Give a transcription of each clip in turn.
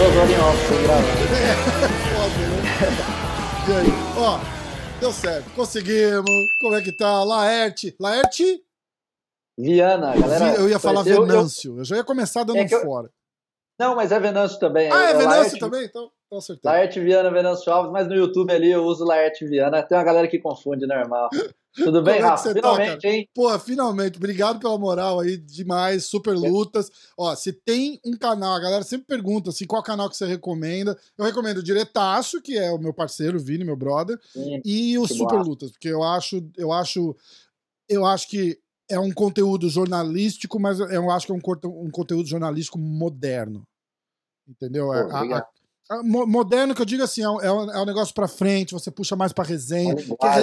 Horas em off, gravar. Foda, né? E aí? Ó, deu certo. Conseguimos. Como é que tá? Laerte. Laerte? Viana, galera. Eu ia falar eu- eu- Venâncio. Eu já ia começar dando É fora. Não, mas é Venâncio também. Ah, é Venâncio Laerte- também? Então, então acertei. Laerte Viana, Venâncio Alves, mas no YouTube ali eu uso Laerte Viana. Tem uma galera que confunde, normal. Tudo bem, Como é Rafa? tá, Finalmente, cara? hein? Pô, finalmente, obrigado pela moral aí, demais, super lutas. Ó, se tem um canal, a galera sempre pergunta assim, qual canal que você recomenda. Eu recomendo o Diretaço, que é o meu parceiro, o Vini, meu brother, Sim. e o Super boa. Lutas, porque eu acho, eu acho, eu acho que é um conteúdo jornalístico, mas eu acho que é um, um conteúdo jornalístico moderno. Entendeu? Pô, É, a- obrigado. a- a- moderno que eu digo assim, é um, é um- é negócio pra frente, você puxa mais pra resenha.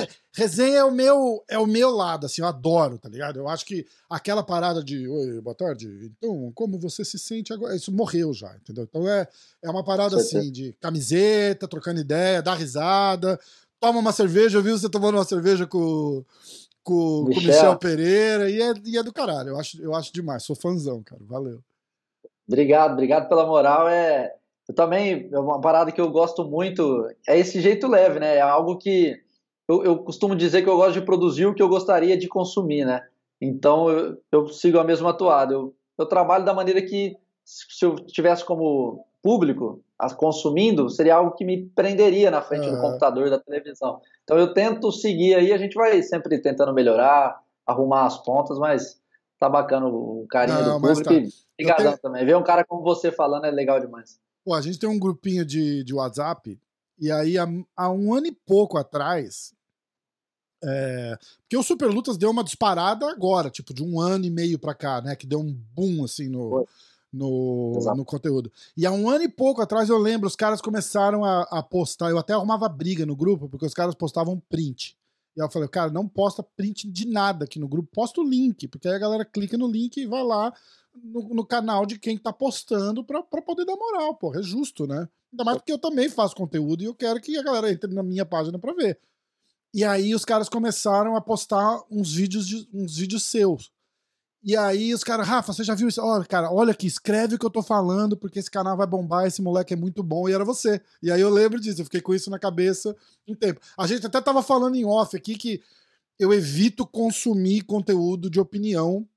Re- resenha é o meu é o meu lado, assim, eu adoro, tá ligado? Eu acho que aquela parada de oi, boa tarde, então, como você se sente agora? Isso morreu já, entendeu? Então é, é uma parada assim, de camiseta, trocando ideia, dar risada, toma uma cerveja, eu vi você tomando uma cerveja com, com, com o Michel. Michel Pereira, e é, e é do caralho, eu acho, eu acho demais, sou fãzão, cara, valeu. Obrigado, obrigado pela moral. É, eu também, é uma parada que eu gosto muito, é esse jeito leve, né? É algo que eu, eu costumo dizer que eu gosto de produzir o que eu gostaria de consumir, né? Então eu, eu sigo a mesma toada. Eu, eu trabalho da maneira que, se eu tivesse como público as consumindo, seria algo que me prenderia na frente do Aham. computador, da televisão. Então eu tento seguir aí, a gente vai sempre tentando melhorar, arrumar as pontas, mas tá bacana o carinho Não, do público. tá. e Obrigadão tenho- também. Ver um cara como você falando é legal demais. Pô, a gente tem um grupinho de, de WhatsApp, e aí há, há um ano e pouco atrás. é, porque o Super Lutas deu uma disparada agora, tipo, de um ano e meio pra cá, né? Que deu um boom, assim, no, Foi. no, Exato. no conteúdo. E há um ano e pouco atrás, eu lembro, os caras começaram a, a postar. Eu até arrumava briga no grupo, porque os caras postavam print. E eu falei, cara, não posta print de nada aqui no grupo, posta o link, porque aí a galera clica no link e vai lá no, no canal de quem tá postando pra, pra poder dar moral, porra. É justo, né? Ainda mais porque eu também faço conteúdo e eu quero que a galera entre na minha página pra ver. E aí os caras começaram a postar uns vídeos, de, uns vídeos seus. E aí os caras, Rafa, você já viu isso? Olha, cara, olha aqui, escreve o que eu tô falando, porque esse canal vai bombar, esse moleque é muito bom, e era você. E aí eu lembro disso, eu fiquei com isso na cabeça um tempo. A gente até tava falando em off aqui que eu evito consumir conteúdo de opinião,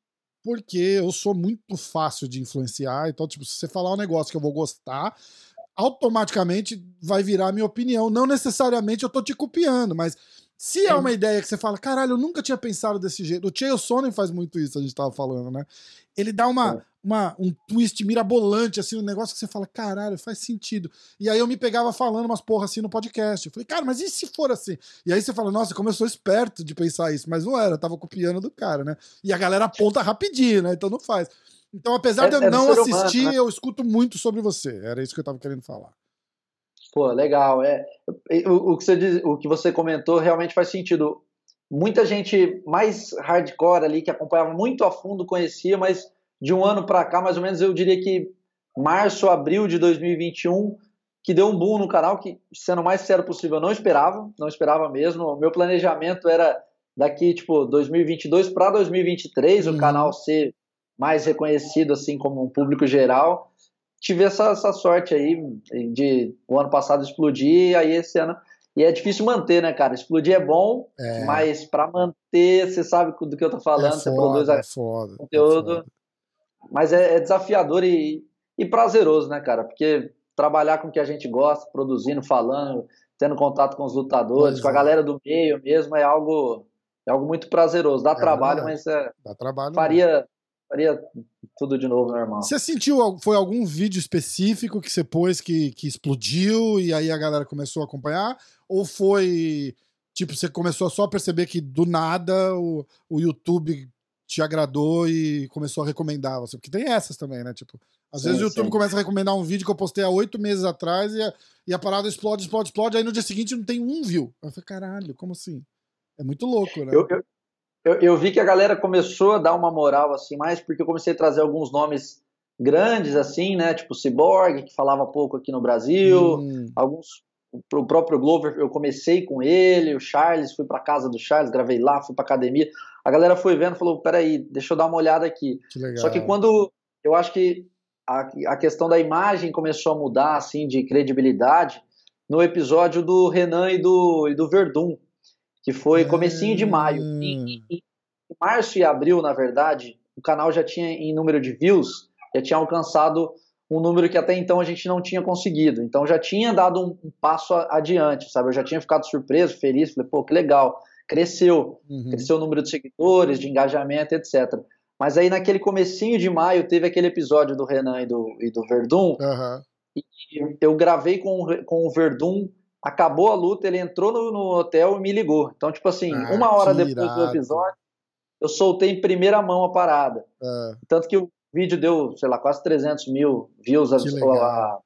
porque eu sou muito fácil de influenciar. Então, tipo, se você falar um negócio que eu vou gostar, automaticamente vai virar minha opinião. Não necessariamente eu tô te copiando, mas se é uma ideia que você fala, caralho, eu nunca tinha pensado desse jeito. O Chael Sonnen faz muito isso, a gente tava falando, né? Ele dá uma, É. uma, um twist mirabolante, assim, um negócio que você fala, caralho, faz sentido. E aí eu me pegava falando umas porra assim no podcast. Eu falei, cara, mas e se for assim? E aí você fala, nossa, como eu sou esperto de pensar isso, mas não era, eu tava copiando do cara, né? E a galera aponta rapidinho, né? Então não faz. Então, apesar É- de eu é não humano, assistir, né? eu escuto muito sobre você. Era isso que eu tava querendo falar. Pô, legal. É, o, o que você diz- o que você comentou realmente faz sentido. Muita gente mais hardcore ali, que acompanhava muito a fundo, conhecia, mas de um ano para cá, mais ou menos, eu diria que março, abril de 2021, que deu um boom no canal, que, sendo o mais sincero possível, eu não esperava, não esperava mesmo. O meu planejamento era daqui, tipo, 2022 para 2023, Uhum. o canal ser mais reconhecido, assim, como um público geral tive essa, essa sorte aí de o ano passado explodir, aí esse ano. E é difícil manter, né, cara? Explodir é bom, É, mas para manter, você sabe do que eu tô falando, é você produz foda, a- é foda. é conteúdo. Mas é, é desafiador e, e prazeroso, né, cara? Porque trabalhar com o que a gente gosta, produzindo, falando, tendo contato com os lutadores, Pois com a é. galera do meio mesmo, é algo, é algo muito prazeroso. Dá trabalho, mas é, Dá trabalho. faria, faria tudo de novo normal. Você sentiu, foi algum vídeo específico que você pôs que, que explodiu e aí a galera começou a acompanhar? Ou foi, tipo, você começou só a perceber que do nada o, o YouTube te agradou e começou a recomendar você? Porque tem essas também, né? Tipo, às Sim, vezes o YouTube sim. começa a recomendar um vídeo que eu postei há oito meses atrás e a, e a parada explode, explode, explode, aí no dia seguinte não tem um view. Eu falei, caralho, como assim? É muito louco, né? Eu, eu, eu, eu vi que a galera começou a dar uma moral assim mais porque eu comecei a trazer alguns nomes grandes assim, né? Tipo Cyborg, que falava pouco aqui no Brasil, Hum, alguns o próprio Glover, eu comecei com ele, o Charles, fui para casa do Charles, gravei lá, fui para academia. A galera foi vendo, falou: peraí, deixa eu dar uma olhada aqui. Que Só que quando eu acho que a, a questão da imagem começou a mudar, assim, de credibilidade, no episódio do Renan e do, e do Verdun, que foi comecinho de maio. Em, em, em março e abril, na verdade, o canal já tinha, em número de views, já tinha alcançado um número que até então a gente não tinha conseguido. Então já tinha dado um, um passo adiante, sabe? Eu já tinha ficado surpreso, feliz, falei, pô, que legal, cresceu, uhum. cresceu o número de seguidores, de engajamento, etc. Mas aí naquele comecinho de maio teve aquele episódio do Renan e do, e do Verdun, uhum. e eu gravei com, com o Verdun, acabou a luta, ele entrou no, no hotel e me ligou. Então, tipo assim, ah, uma hora depois irado. do episódio, eu soltei em primeira mão a parada. É. Tanto que o vídeo deu, sei lá, quase 300 mil views. A,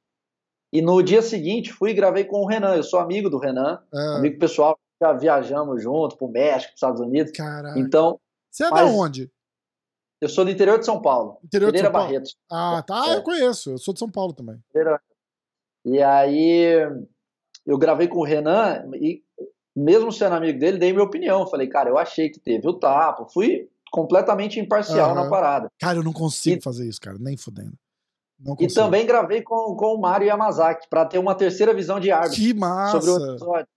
e no dia seguinte fui e gravei com o Renan. Eu sou amigo do Renan, é. amigo pessoal. Já viajamos junto pro México, pros Estados Unidos. Caraca. Então. Você é da onde? Eu sou do interior de São Paulo. Interior de São Paulo. Barretos. Ah, tá. É. Eu conheço. Eu sou de São Paulo também. E aí eu gravei com o Renan e mesmo sendo amigo dele, dei minha opinião. Falei, cara, eu achei que teve o tapa. Fui completamente imparcial uhum. na parada. Cara, eu não consigo e, fazer isso, cara, nem fudendo. E também gravei com, com o Mário Yamazaki, para ter uma terceira visão de árbitro que massa. sobre o episódio.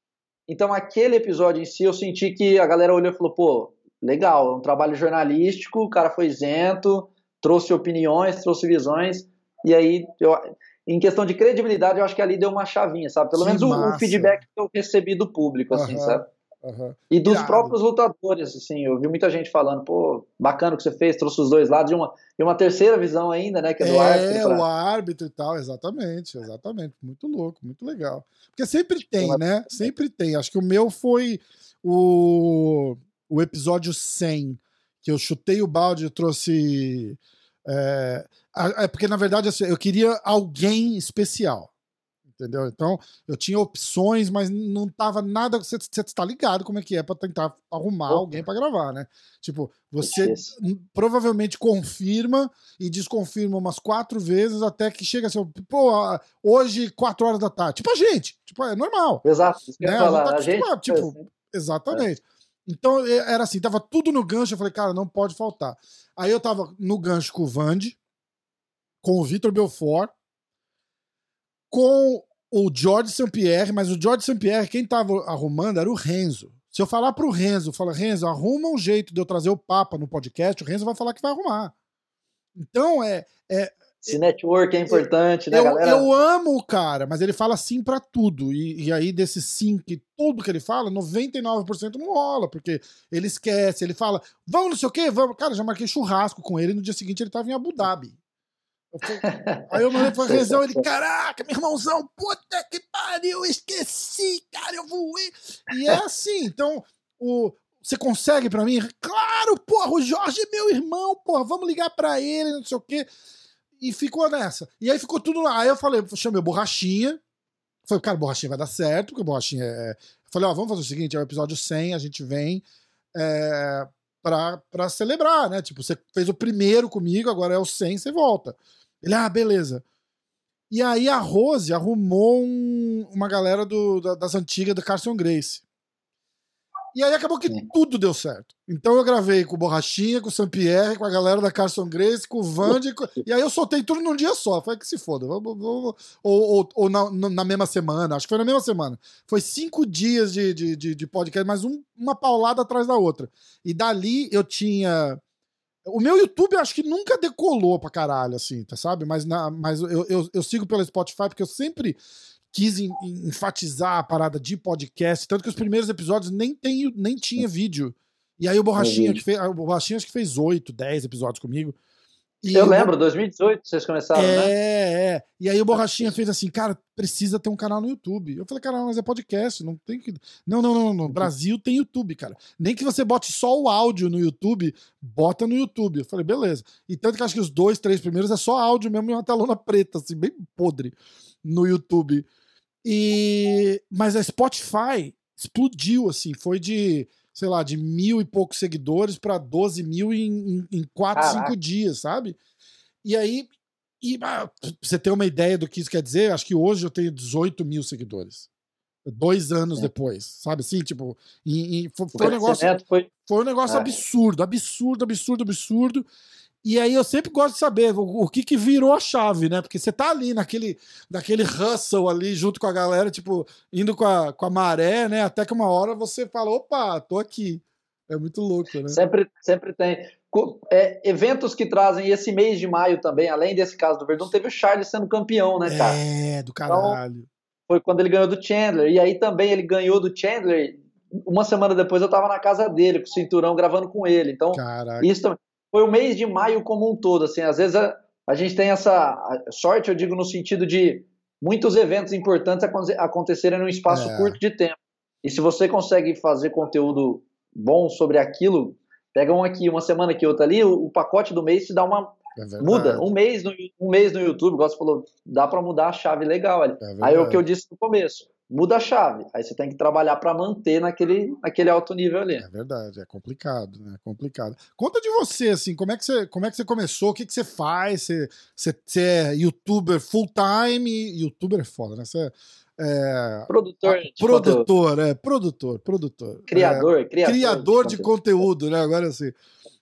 Então, aquele episódio em si, eu senti que a galera olhou e falou: pô, legal, é um trabalho jornalístico, o cara foi isento, trouxe opiniões, trouxe visões, e aí, eu, em questão de credibilidade, eu acho que ali deu uma chavinha, sabe? Pelo que menos o, o, feedback que eu recebi do público, uhum. assim, sabe? Uhum. E dos Irado. próprios lutadores, assim, eu vi muita gente falando, pô, bacana o que você fez, trouxe os dois lados, e uma, e uma terceira visão ainda, né, que é do é, árbitro. É, pra... o árbitro e tal, exatamente, exatamente, muito louco, muito legal. Porque sempre tem, né, sempre tem, acho que o meu foi o, o episódio 100, que eu chutei o balde e trouxe... É, é porque, na verdade, assim, eu queria alguém especial entendeu? Então, eu tinha opções, mas não tava nada. Você, você tá ligado como é que é para tentar arrumar Opa. alguém para gravar, né? Tipo, você provavelmente confirma e desconfirma umas quatro vezes até que chega assim, pô, hoje, quatro horas da tarde. Tipo a gente, tipo, é normal. Exato, né? falar. Tá a gente, tipo, assim. exatamente. É. Então, era assim, tava tudo no gancho, eu falei, cara, não pode faltar. Aí eu tava no gancho com o Vande, com o Vitor Belfort, com o George St. Pierre, mas o George St. Pierre, quem tava arrumando era o Renzo. Se eu falar pro Renzo, fala, Renzo, arruma um jeito de eu trazer o Papa no podcast, o Renzo vai falar que vai arrumar. Então, é. é Esse network é importante, né, eu, galera? Eu amo o cara, mas ele fala sim para tudo. E, e, aí, desse sim que tudo que ele fala, 99% não rola, porque ele esquece, ele fala, vamos não sei o quê, vamos. Cara, já marquei churrasco com ele, no dia seguinte ele tava em Abu Dhabi. Aí eu mandei pra Rezão, ele, caraca, meu irmãozão, puta que pariu, esqueci, cara, eu voei. E é assim, então, o, você consegue pra mim? Claro, porra, o Jorge é meu irmão, porra, vamos ligar pra ele, não sei o quê. E ficou nessa. E aí ficou tudo lá. Aí eu falei, chamei o Borrachinha. Falei, cara, Borrachinha vai dar certo, porque Borrachinha é. Eu falei, ó, vamos fazer o seguinte: é o episódio 100, a gente vem é, pra, pra celebrar, né? Tipo, você fez o primeiro comigo, agora é o 100, você volta. Ele, ah, beleza. E aí a Rose arrumou um, uma galera do, da, das antigas do Carson Grace. E aí acabou que Sim. tudo deu certo. Então eu gravei com o Borrachinha, com o Saint-Pierre, com a galera da Carson Grace, com o Vandy, com... e aí eu soltei tudo num dia só. Foi que se foda. Ou, ou, ou na, na, mesma semana, acho que foi na mesma semana. Foi cinco dias de, de, de, de podcast, mas um, uma paulada atrás da outra. E dali eu tinha o meu YouTube acho que nunca decolou pra caralho, assim, tá, sabe? Mas, na, mas eu, eu, eu sigo pelo Spotify porque eu sempre quis em, em, enfatizar a parada de podcast, tanto que os primeiros episódios nem, tem, nem tinha vídeo. E aí o Borrachinha, que fez, o Borrachinha acho que fez 8, 10 episódios comigo. E eu lembro, 2018 vocês começaram, é, né? É, é. E aí o Borrachinha fez assim, cara, precisa ter um canal no YouTube. Eu falei, cara, mas é podcast, não tem que. Não, não, não, no Brasil tem YouTube, cara. Nem que você bote só o áudio no YouTube, bota no YouTube. Eu falei, beleza. E tanto que acho que os dois, três primeiros é só áudio mesmo e uma telona preta, assim, bem podre no YouTube. E. Mas a Spotify explodiu, assim, foi de sei lá, de mil e poucos seguidores para 12 mil em, em, em 4, Caraca. 5 dias, sabe? E aí, e, ah, pra você ter uma ideia do que isso quer dizer, acho que hoje eu tenho 18 mil seguidores. dois anos é. depois, sabe assim? Tipo, e, e foi, foi, um negócio, foi... foi um negócio é. absurdo, absurdo, absurdo, absurdo. E aí eu sempre gosto de saber o, o, que que virou a chave, né? Porque você tá ali naquele, naquele hustle ali junto com a galera, tipo, indo com a, com a maré, né? Até que uma hora você fala, opa, tô aqui. É muito louco, né? Sempre, sempre tem. É, eventos que trazem esse mês de maio também, além desse caso do Verdun, teve o Charles sendo campeão, né, cara? É, do então, caralho. Então, foi quando ele ganhou do Chandler. E aí também ele ganhou do Chandler. Uma semana depois eu tava na casa dele, com o cinturão, gravando com ele. Então, Caraca. isso também foi o mês de maio como um todo. Assim, às vezes a, a gente tem essa sorte, eu digo no sentido de muitos eventos importantes acontecerem num espaço é. curto de tempo. E se você consegue fazer conteúdo bom sobre aquilo, pega um aqui, uma semana aqui, outra ali, o, o pacote do mês se dá uma é muda. Um mês, no, um mês no YouTube, igual você falou, dá para mudar a chave legal ali. É Aí é o que eu disse no começo muda a chave. Aí você tem que trabalhar para manter naquele, naquele alto nível ali. É verdade, é complicado, né? É complicado. Conta de você, assim, como é que você, como é que você começou? O que, que você faz? Você, você, você é youtuber full time? Youtuber é foda, né? Você é, produtor, produtor, é, produtor, produtor. Criador, é, criador, criador de, de conteúdo, né? Agora assim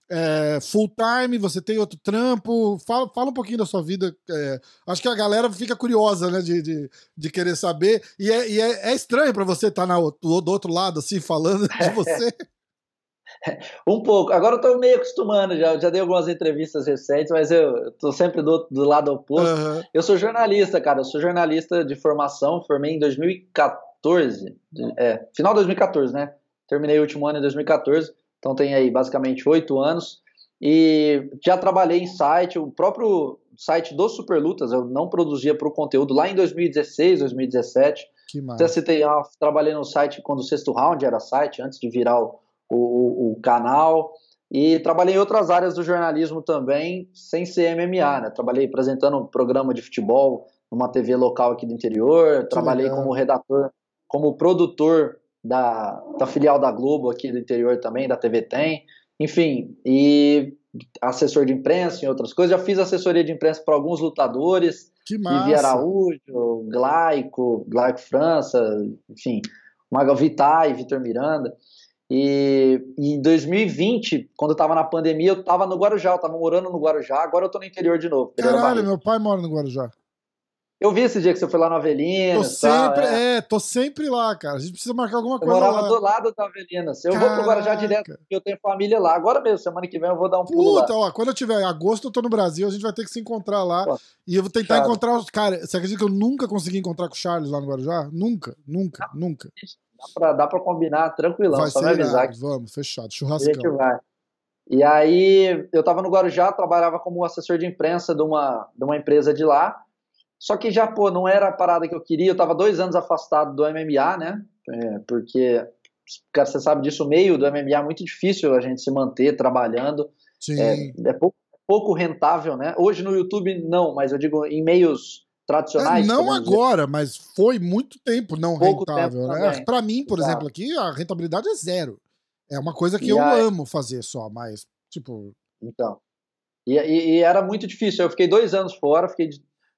é, full time, você tem outro trampo. Fala, fala um pouquinho da sua vida. É, acho que a galera fica curiosa, né, de, de, de querer saber. E é, e é, é estranho para você estar tá do, do outro lado, assim, falando de você. um pouco. Agora eu tô meio acostumando, já, já dei algumas entrevistas recentes, mas eu tô sempre do, do lado oposto. Uhum. Eu sou jornalista, cara. Eu sou jornalista de formação, formei em 2014. É, final de 2014, né? Terminei o último ano em 2014 então tem aí basicamente oito anos. E já trabalhei em site, o próprio site do Superlutas, eu não produzia para o conteúdo lá em 2016, 2017. Que. Até citei, ah, trabalhei no site quando o sexto round era site, antes de virar o, o, o, canal. E trabalhei em outras áreas do jornalismo também, sem ser MMA, né? Trabalhei apresentando um programa de futebol numa TV local aqui do interior, que trabalhei legal. como redator, como produtor da, da filial da Globo aqui do interior também, da TV Tem, enfim, e assessor de imprensa e outras coisas. Já fiz assessoria de imprensa para alguns lutadores, Vivi Araújo, Glaico, Glaico França, enfim, Magal Vitai, Vitor Miranda. E, e em 2020, quando eu estava na pandemia, eu estava no Guarujá, eu estava morando no Guarujá, agora eu estou no interior de novo. Caralho, meu pai mora no Guarujá. Eu vi esse dia que você foi lá no Avelino. Tô sempre, tal, é. é. tô sempre lá, cara. A gente precisa marcar alguma coisa. Eu morava lá. do lado da Avelina. Eu Caraca. vou pro Guarujá direto, porque eu tenho família lá. Agora mesmo, semana que vem eu vou dar um pulo Puta, lá. ó, quando eu tiver em agosto, eu tô no Brasil, a gente vai ter que se encontrar lá. Pô, e eu vou tentar encontrar os. Cara, você acredita que eu nunca consegui encontrar com o Charles lá no Guarujá? Nunca, nunca, ah, nunca. Dá pra, dá pra combinar tranquilão, vai só me avisar. Vamos, fechado. Churrascão. A gente vai. E aí, eu tava no Guarujá, trabalhava como assessor de imprensa de uma, de uma empresa de lá. Só que já, pô, não era a parada que eu queria. Eu tava dois anos afastado do MMA, né? É, porque, cara, você sabe disso, o meio do MMA é muito difícil a gente se manter trabalhando. Sim. É, é pouco, pouco, rentável, né? Hoje no YouTube, não, mas eu digo em meios tradicionais. É, não agora, dizer. mas foi muito tempo não pouco rentável, tempo né? Para mim, por Exato. exemplo, aqui a rentabilidade é zero. É uma coisa que e eu aí... amo fazer só, mas, tipo. Então. E, e, e, era muito difícil. Eu fiquei dois anos fora, fiquei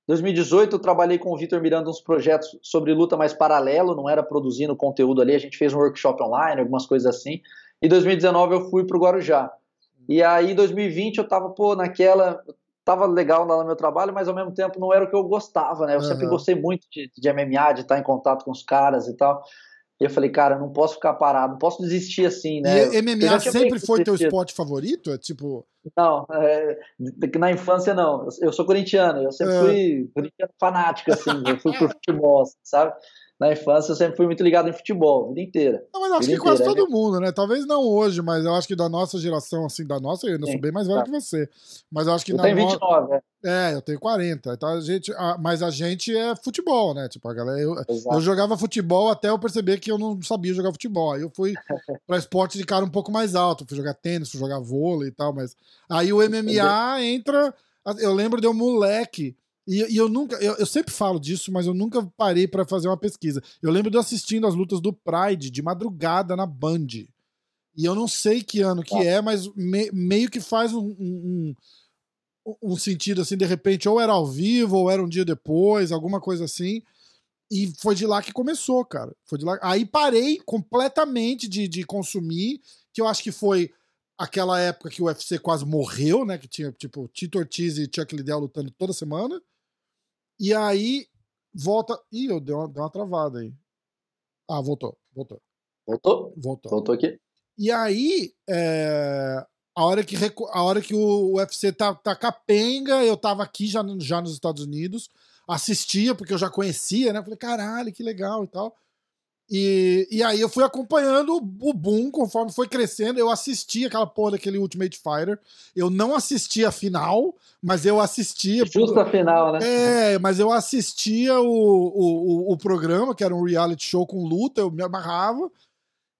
2018 eu trabalhei com o Vitor Miranda uns projetos sobre luta mais paralelo, não era produzindo conteúdo ali, a gente fez um workshop online, algumas coisas assim. E 2019 eu fui pro Guarujá. E aí 2020 eu tava, pô, naquela, tava legal lá no meu trabalho, mas ao mesmo tempo não era o que eu gostava, né? Eu uhum. sempre gostei muito de, de MMA, de estar em contato com os caras e tal. E eu falei, cara, não posso ficar parado, não posso desistir assim, né? E MMA sempre foi teu esporte favorito? É tipo. Não, é, na infância não. Eu sou corintiano, eu sempre é. fui corintiano fanático, assim, eu fui pro futebol, sabe? Na infância eu sempre fui muito ligado em futebol, a vida inteira. Não, mas acho que quase todo né? mundo, né? Talvez não hoje, mas eu acho que da nossa geração, assim, da nossa, eu ainda Sim, sou bem mais velho tá. que você. Mas eu acho que eu na tenho 29, no... É, eu tenho 40. Então a gente, a, mas a gente é futebol, né? Tipo, a galera. Eu, eu, jogava futebol até eu perceber que eu não sabia jogar futebol. Aí eu fui pra esporte de cara um pouco mais alto. Fui jogar tênis, fui jogar vôlei e tal, mas. Aí o MMA entra. Eu lembro de um moleque e, e, eu nunca, eu, eu, sempre falo disso, mas eu nunca parei para fazer uma pesquisa. Eu lembro de assistindo as lutas do Pride de madrugada na Band. E eu não sei que ano que é, mas me, meio que faz um, um, um, sentido assim, de repente, ou era ao vivo, ou era um dia depois, alguma coisa assim. E foi de lá que começou, cara. Foi de lá. Aí parei completamente de, de consumir, que eu acho que foi aquela época que o UFC quase morreu, né? Que tinha, tipo, Tito Ortiz e Chuck Liddell lutando toda semana. E aí volta. Ih, eu dei uma, dei uma travada aí. Ah, voltou, voltou. Voltou? Voltou. Voltou aqui. E aí, é, a, hora que, a hora que o UFC tá, tá capenga, eu tava aqui já, já nos Estados Unidos, assistia, porque eu já conhecia, né? Falei, caralho, que legal e tal. E, e aí eu fui acompanhando o boom conforme foi crescendo. Eu assisti aquela porra daquele Ultimate Fighter. Eu não assisti a final, mas eu assistia. Justo a final, né? É, mas eu assistia o, o, o, programa, que era um reality show com luta, eu me amarrava.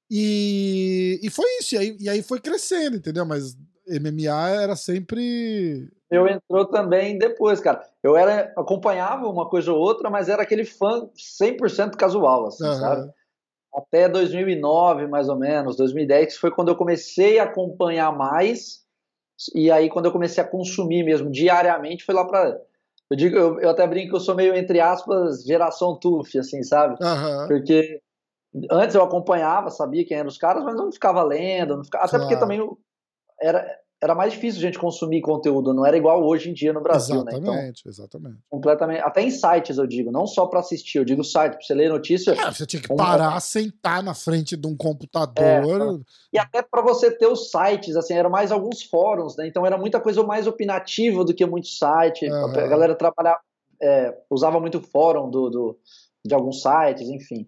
E, e foi isso. E aí, e aí foi crescendo, entendeu? Mas MMA era sempre. Eu entrou também depois, cara. Eu era acompanhava uma coisa ou outra, mas era aquele fã 100% casual, assim, uhum. sabe? Até 2009, mais ou menos, 2010, que foi quando eu comecei a acompanhar mais. E aí, quando eu comecei a consumir mesmo diariamente, foi lá para. Eu digo, eu, eu, até brinco que eu sou meio, entre aspas, geração TUF, assim, sabe? Uhum. Porque antes eu acompanhava, sabia quem eram os caras, mas não ficava lendo, não ficava... até porque também era, era mais difícil a gente consumir conteúdo, não era igual hoje em dia no Brasil, exatamente, né? Então, exatamente. Completamente. Até em sites eu digo, não só para assistir, eu digo site, para você ler notícia. É, você tinha que parar, um... sentar na frente de um computador. É, e até para você ter os sites, assim, eram mais alguns fóruns, né? Então era muita coisa mais opinativa do que muito site. Uhum. A galera trabalhava, é, usava muito fórum do, do, de alguns sites, enfim.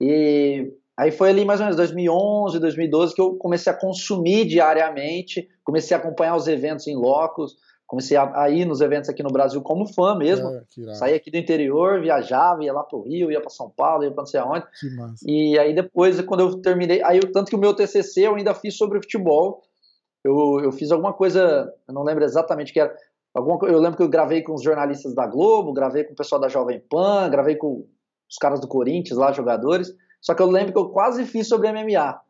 E Aí foi ali mais ou menos 2011, 2012 que eu comecei a consumir diariamente, comecei a acompanhar os eventos em locos, comecei a, a ir nos eventos aqui no Brasil como fã mesmo. É, Saí aqui do interior, viajava, ia lá pro Rio, ia para São Paulo, ia para não sei aonde. E aí depois, quando eu terminei, aí eu, tanto que o meu TCC eu ainda fiz sobre futebol. Eu, eu fiz alguma coisa, eu não lembro exatamente o que era. Alguma, eu lembro que eu gravei com os jornalistas da Globo, gravei com o pessoal da Jovem Pan, gravei com os caras do Corinthians lá, jogadores. Só que eu lembro que eu quase fiz sobre MMA.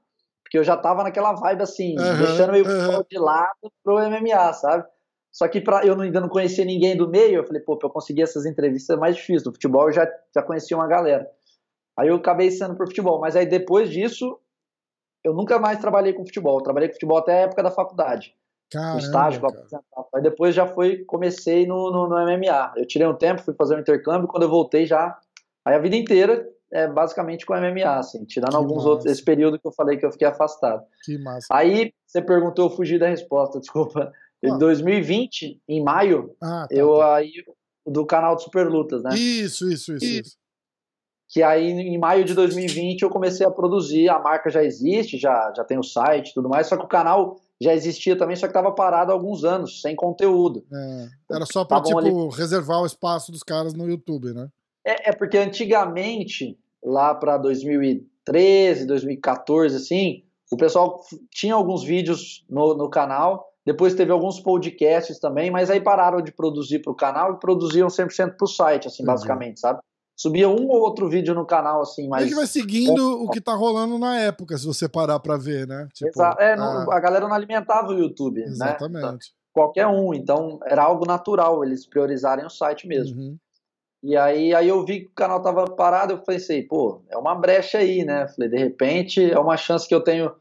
Porque eu já tava naquela vibe assim, uhum, deixando meio uhum. de lado pro MMA, sabe? Só que pra, eu ainda não conhecia ninguém do meio, eu falei, pô, pra eu conseguir essas entrevistas é mais difícil. No futebol eu já, já conhecia uma galera. Aí eu acabei sendo pro futebol. Mas aí depois disso, eu nunca mais trabalhei com futebol. Eu trabalhei com futebol até a época da faculdade. Caramba, estágio, Aí depois já foi, comecei no, no, no MMA. Eu tirei um tempo, fui fazer um intercâmbio, quando eu voltei já. Aí a vida inteira é basicamente com MMA, assim, tirando que alguns massa. outros, esse período que eu falei que eu fiquei afastado. Que massa. Aí você perguntou, eu fugi da resposta, desculpa. Em 2020, em maio, ah, tá, eu tá. aí do canal de Super Lutas, né? Isso, isso, isso, isso. Que aí em maio de 2020 eu comecei a produzir, a marca já existe, já, já tem o site e tudo mais, só que o canal já existia também, só que estava parado há alguns anos, sem conteúdo. É, era só para tipo, ali... reservar o espaço dos caras no YouTube, né? É, é porque antigamente, lá para 2013, 2014, assim, o pessoal tinha alguns vídeos no, no canal, depois teve alguns podcasts também, mas aí pararam de produzir para o canal e produziam 100% para o site, assim, uhum. basicamente, sabe? Subia um ou outro vídeo no canal, assim, mas... É que vai seguindo o que tá rolando na época, se você parar para ver, né? Tipo, Exato. É, não, a galera não alimentava o YouTube, né? Exatamente. né? Qualquer um, então era algo natural eles priorizarem o site mesmo. Uhum. E aí, aí eu vi que o canal tava parado, eu pensei, pô, é uma brecha aí, né? Falei, de repente é uma chance que eu tenho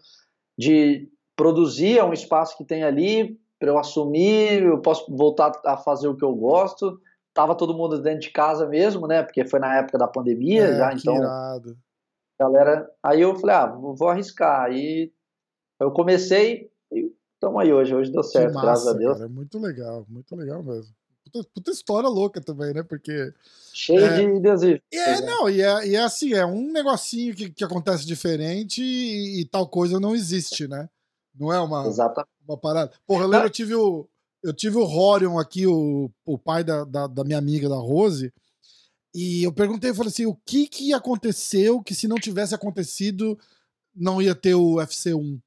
de produzir, é um espaço que tem ali para eu assumir, eu posso voltar a fazer o que eu gosto. Tava todo mundo dentro de casa mesmo, né? Porque foi na época da pandemia é, já, então. Irado. Galera, aí eu falei, ah, vou arriscar. Aí eu comecei e estamos aí hoje. Hoje deu certo, massa, graças a Deus. Cara, é muito legal, muito legal mesmo. Puta, puta, história louca também, né? Porque. Cheio é, de desejos. É, não, e é, e é assim, é um negocinho que, que acontece diferente e, e, tal coisa não existe, né? Não é uma, uma parada. Porra, eu lembro, eu tive o. Eu tive o Rorion aqui, o, o pai da, da, da minha amiga, da Rose, e eu perguntei, eu falei assim, o que que aconteceu que se não tivesse acontecido, não ia ter o FC1?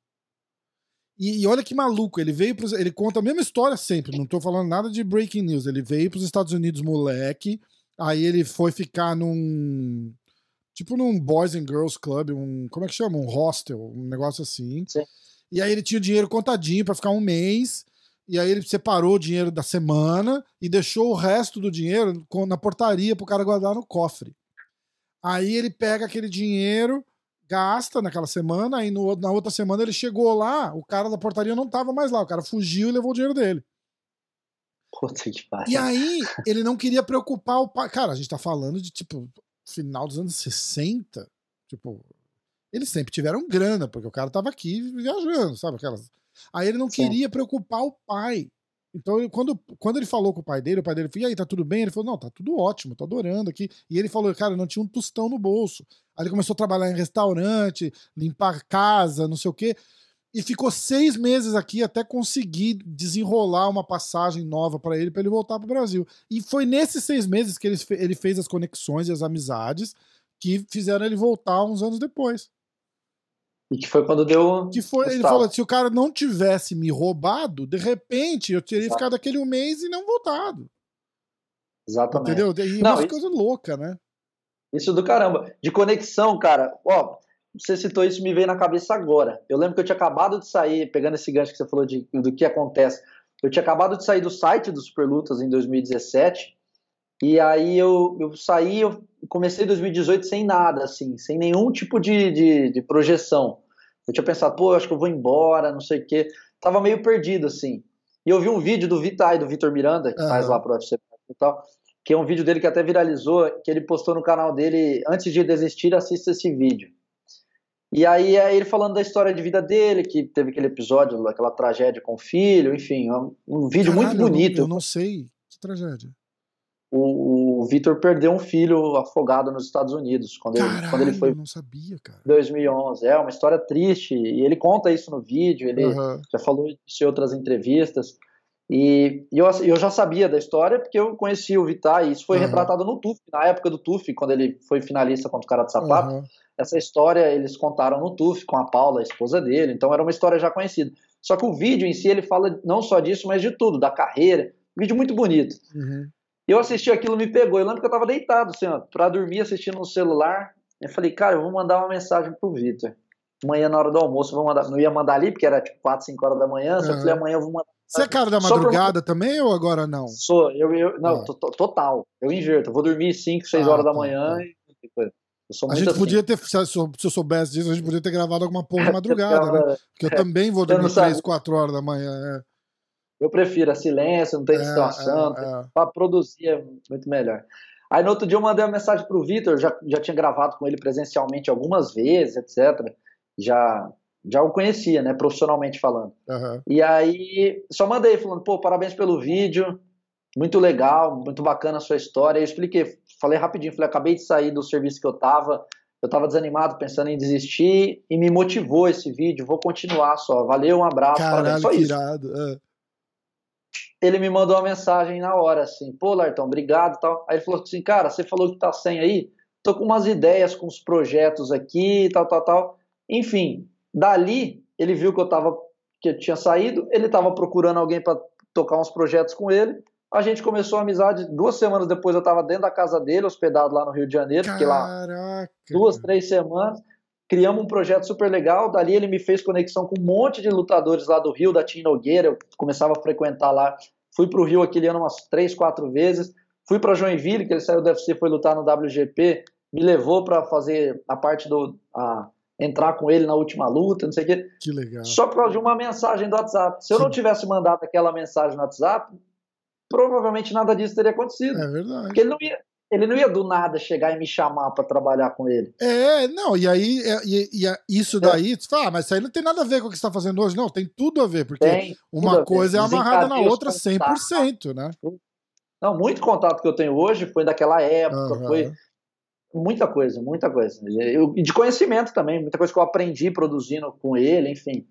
E, e, olha que maluco, ele veio pros, ele conta a mesma história sempre, não tô falando nada de breaking news. Ele veio para os Estados Unidos moleque, aí ele foi ficar num tipo num Boys and Girls Club, um como é que chama, um hostel, um negócio assim. Sim. E aí ele tinha o dinheiro contadinho para ficar um mês. E aí ele separou o dinheiro da semana e deixou o resto do dinheiro na portaria pro cara guardar no cofre. Aí ele pega aquele dinheiro, gasta naquela semana, aí no, na outra semana ele chegou lá, o cara da portaria não tava mais lá, o cara fugiu e levou o dinheiro dele. Puta que pariu. E aí ele não queria preocupar o pai. Cara, a gente tá falando de tipo final dos anos 60, tipo, eles sempre tiveram grana, porque o cara tava aqui viajando, sabe aquelas. Aí ele não Sim. queria preocupar o pai. Então, quando, quando ele falou com o pai dele, o pai dele falou: e aí, tá tudo bem? Ele falou: não, tá tudo ótimo, tô adorando aqui. E ele falou: cara, não tinha um tostão no bolso. Aí ele começou a trabalhar em restaurante, limpar casa, não sei o quê. E ficou seis meses aqui até conseguir desenrolar uma passagem nova para ele, para ele voltar para o Brasil. E foi nesses seis meses que ele, ele fez as conexões e as amizades que fizeram ele voltar uns anos depois. E que foi quando deu. Que foi, ele falou: se o cara não tivesse me roubado, de repente eu teria Exato. ficado aquele um mês e não voltado. Exatamente. Entendeu? E não, uma isso, coisa louca, né? Isso do caramba. De conexão, cara. Ó, você citou isso me veio na cabeça agora. Eu lembro que eu tinha acabado de sair, pegando esse gancho que você falou de, do que acontece. Eu tinha acabado de sair do site do Superlutas em 2017. E aí eu, eu saí, eu comecei 2018 sem nada, assim, sem nenhum tipo de, de, de projeção. Eu tinha pensado, pô, acho que eu vou embora, não sei o quê. Tava meio perdido, assim. E eu vi um vídeo do Vitai, do Vitor Miranda, que uhum. faz lá pro UFC e tal, que é um vídeo dele que até viralizou, que ele postou no canal dele, antes de desistir, assista esse vídeo. E aí é ele falando da história de vida dele, que teve aquele episódio, aquela tragédia com o filho, enfim, um, um vídeo Caralho, muito bonito. Eu não, eu não sei que tragédia o, o Vitor perdeu um filho afogado nos Estados Unidos quando, Caralho, ele, quando ele foi. Eu não sabia, cara. 2011. É uma história triste e ele conta isso no vídeo. Ele uhum. já falou isso em outras entrevistas. E, e eu, eu, já sabia da história porque eu conheci o Vitar e isso foi uhum. retratado no TUF, na época do TUF, quando ele foi finalista contra o cara de sapato. Uhum. Essa história eles contaram no TUF com a Paula, a esposa dele, então era uma história já conhecida. Só que o vídeo em si ele fala não só disso, mas de tudo, da carreira. Um vídeo muito bonito. Uhum. Eu assisti aquilo, me pegou. Eu lembro que eu tava deitado, assim, ó, pra dormir assistindo no celular. Eu falei, cara, eu vou mandar uma mensagem pro Vitor. Amanhã, na hora do almoço, eu vou mandar. Não ia mandar ali, porque era tipo 4, 5 horas da manhã. Uhum. Só falei, amanhã eu vou mandar. Você é cara da madrugada pra... também ou agora não? Sou, eu, eu não, ah. total. Eu inverto. Eu vou dormir 5, 6 ah, horas da tá, manhã tá. e. a gente assim. podia ter, se eu soubesse disso, a gente podia ter gravado alguma porra de madrugada, né? Porque eu também vou dormir 3, 4 horas da manhã. É. Eu prefiro a silêncio, não tem é, distração, é, é. para produzir é muito melhor. Aí no outro dia eu mandei uma mensagem pro Vitor, já, já tinha gravado com ele presencialmente algumas vezes, etc. Já já o conhecia, né, profissionalmente falando. Uhum. E aí só mandei falando, pô, parabéns pelo vídeo, muito legal, muito bacana a sua história. Eu expliquei, falei rapidinho, falei, acabei de sair do serviço que eu tava, eu tava desanimado, pensando em desistir, e me motivou esse vídeo, vou continuar só. Valeu, um abraço, Caralho, parabéns, só isso. Irado. É ele me mandou uma mensagem na hora, assim, pô, Lartão, obrigado e tal. Aí ele falou assim, cara, você falou que tá sem aí, tô com umas ideias com os projetos aqui, tal, tal, tal. Enfim, dali, ele viu que eu tava, que eu tinha saído, ele tava procurando alguém para tocar uns projetos com ele, a gente começou a amizade, duas semanas depois eu tava dentro da casa dele, hospedado lá no Rio de Janeiro, Caraca. lá duas, três semanas, criamos um projeto super legal. Dali ele me fez conexão com um monte de lutadores lá do Rio, da Tim Nogueira. Eu começava a frequentar lá. Fui para o Rio aquele ano umas três, quatro vezes. Fui para Joinville, que ele saiu do UFC, foi lutar no WGP. Me levou para fazer a parte do. A, entrar com ele na última luta, não sei o quê. Que legal. Só por causa de uma mensagem do WhatsApp. Se eu Sim. não tivesse mandado aquela mensagem no WhatsApp, provavelmente nada disso teria acontecido. É verdade. Porque ele não ia, ele não ia do nada chegar e me chamar para trabalhar com ele. É, não, e aí é, e, e, isso é. daí, tu fala, ah, mas isso aí não tem nada a ver com o que você está fazendo hoje. Não, tem tudo a ver, porque tem, uma coisa é amarrada na outra 100%, né? Não, muito contato que eu tenho hoje foi daquela época, uhum. foi muita coisa, muita coisa. E de conhecimento também, muita coisa que eu aprendi produzindo com ele, enfim.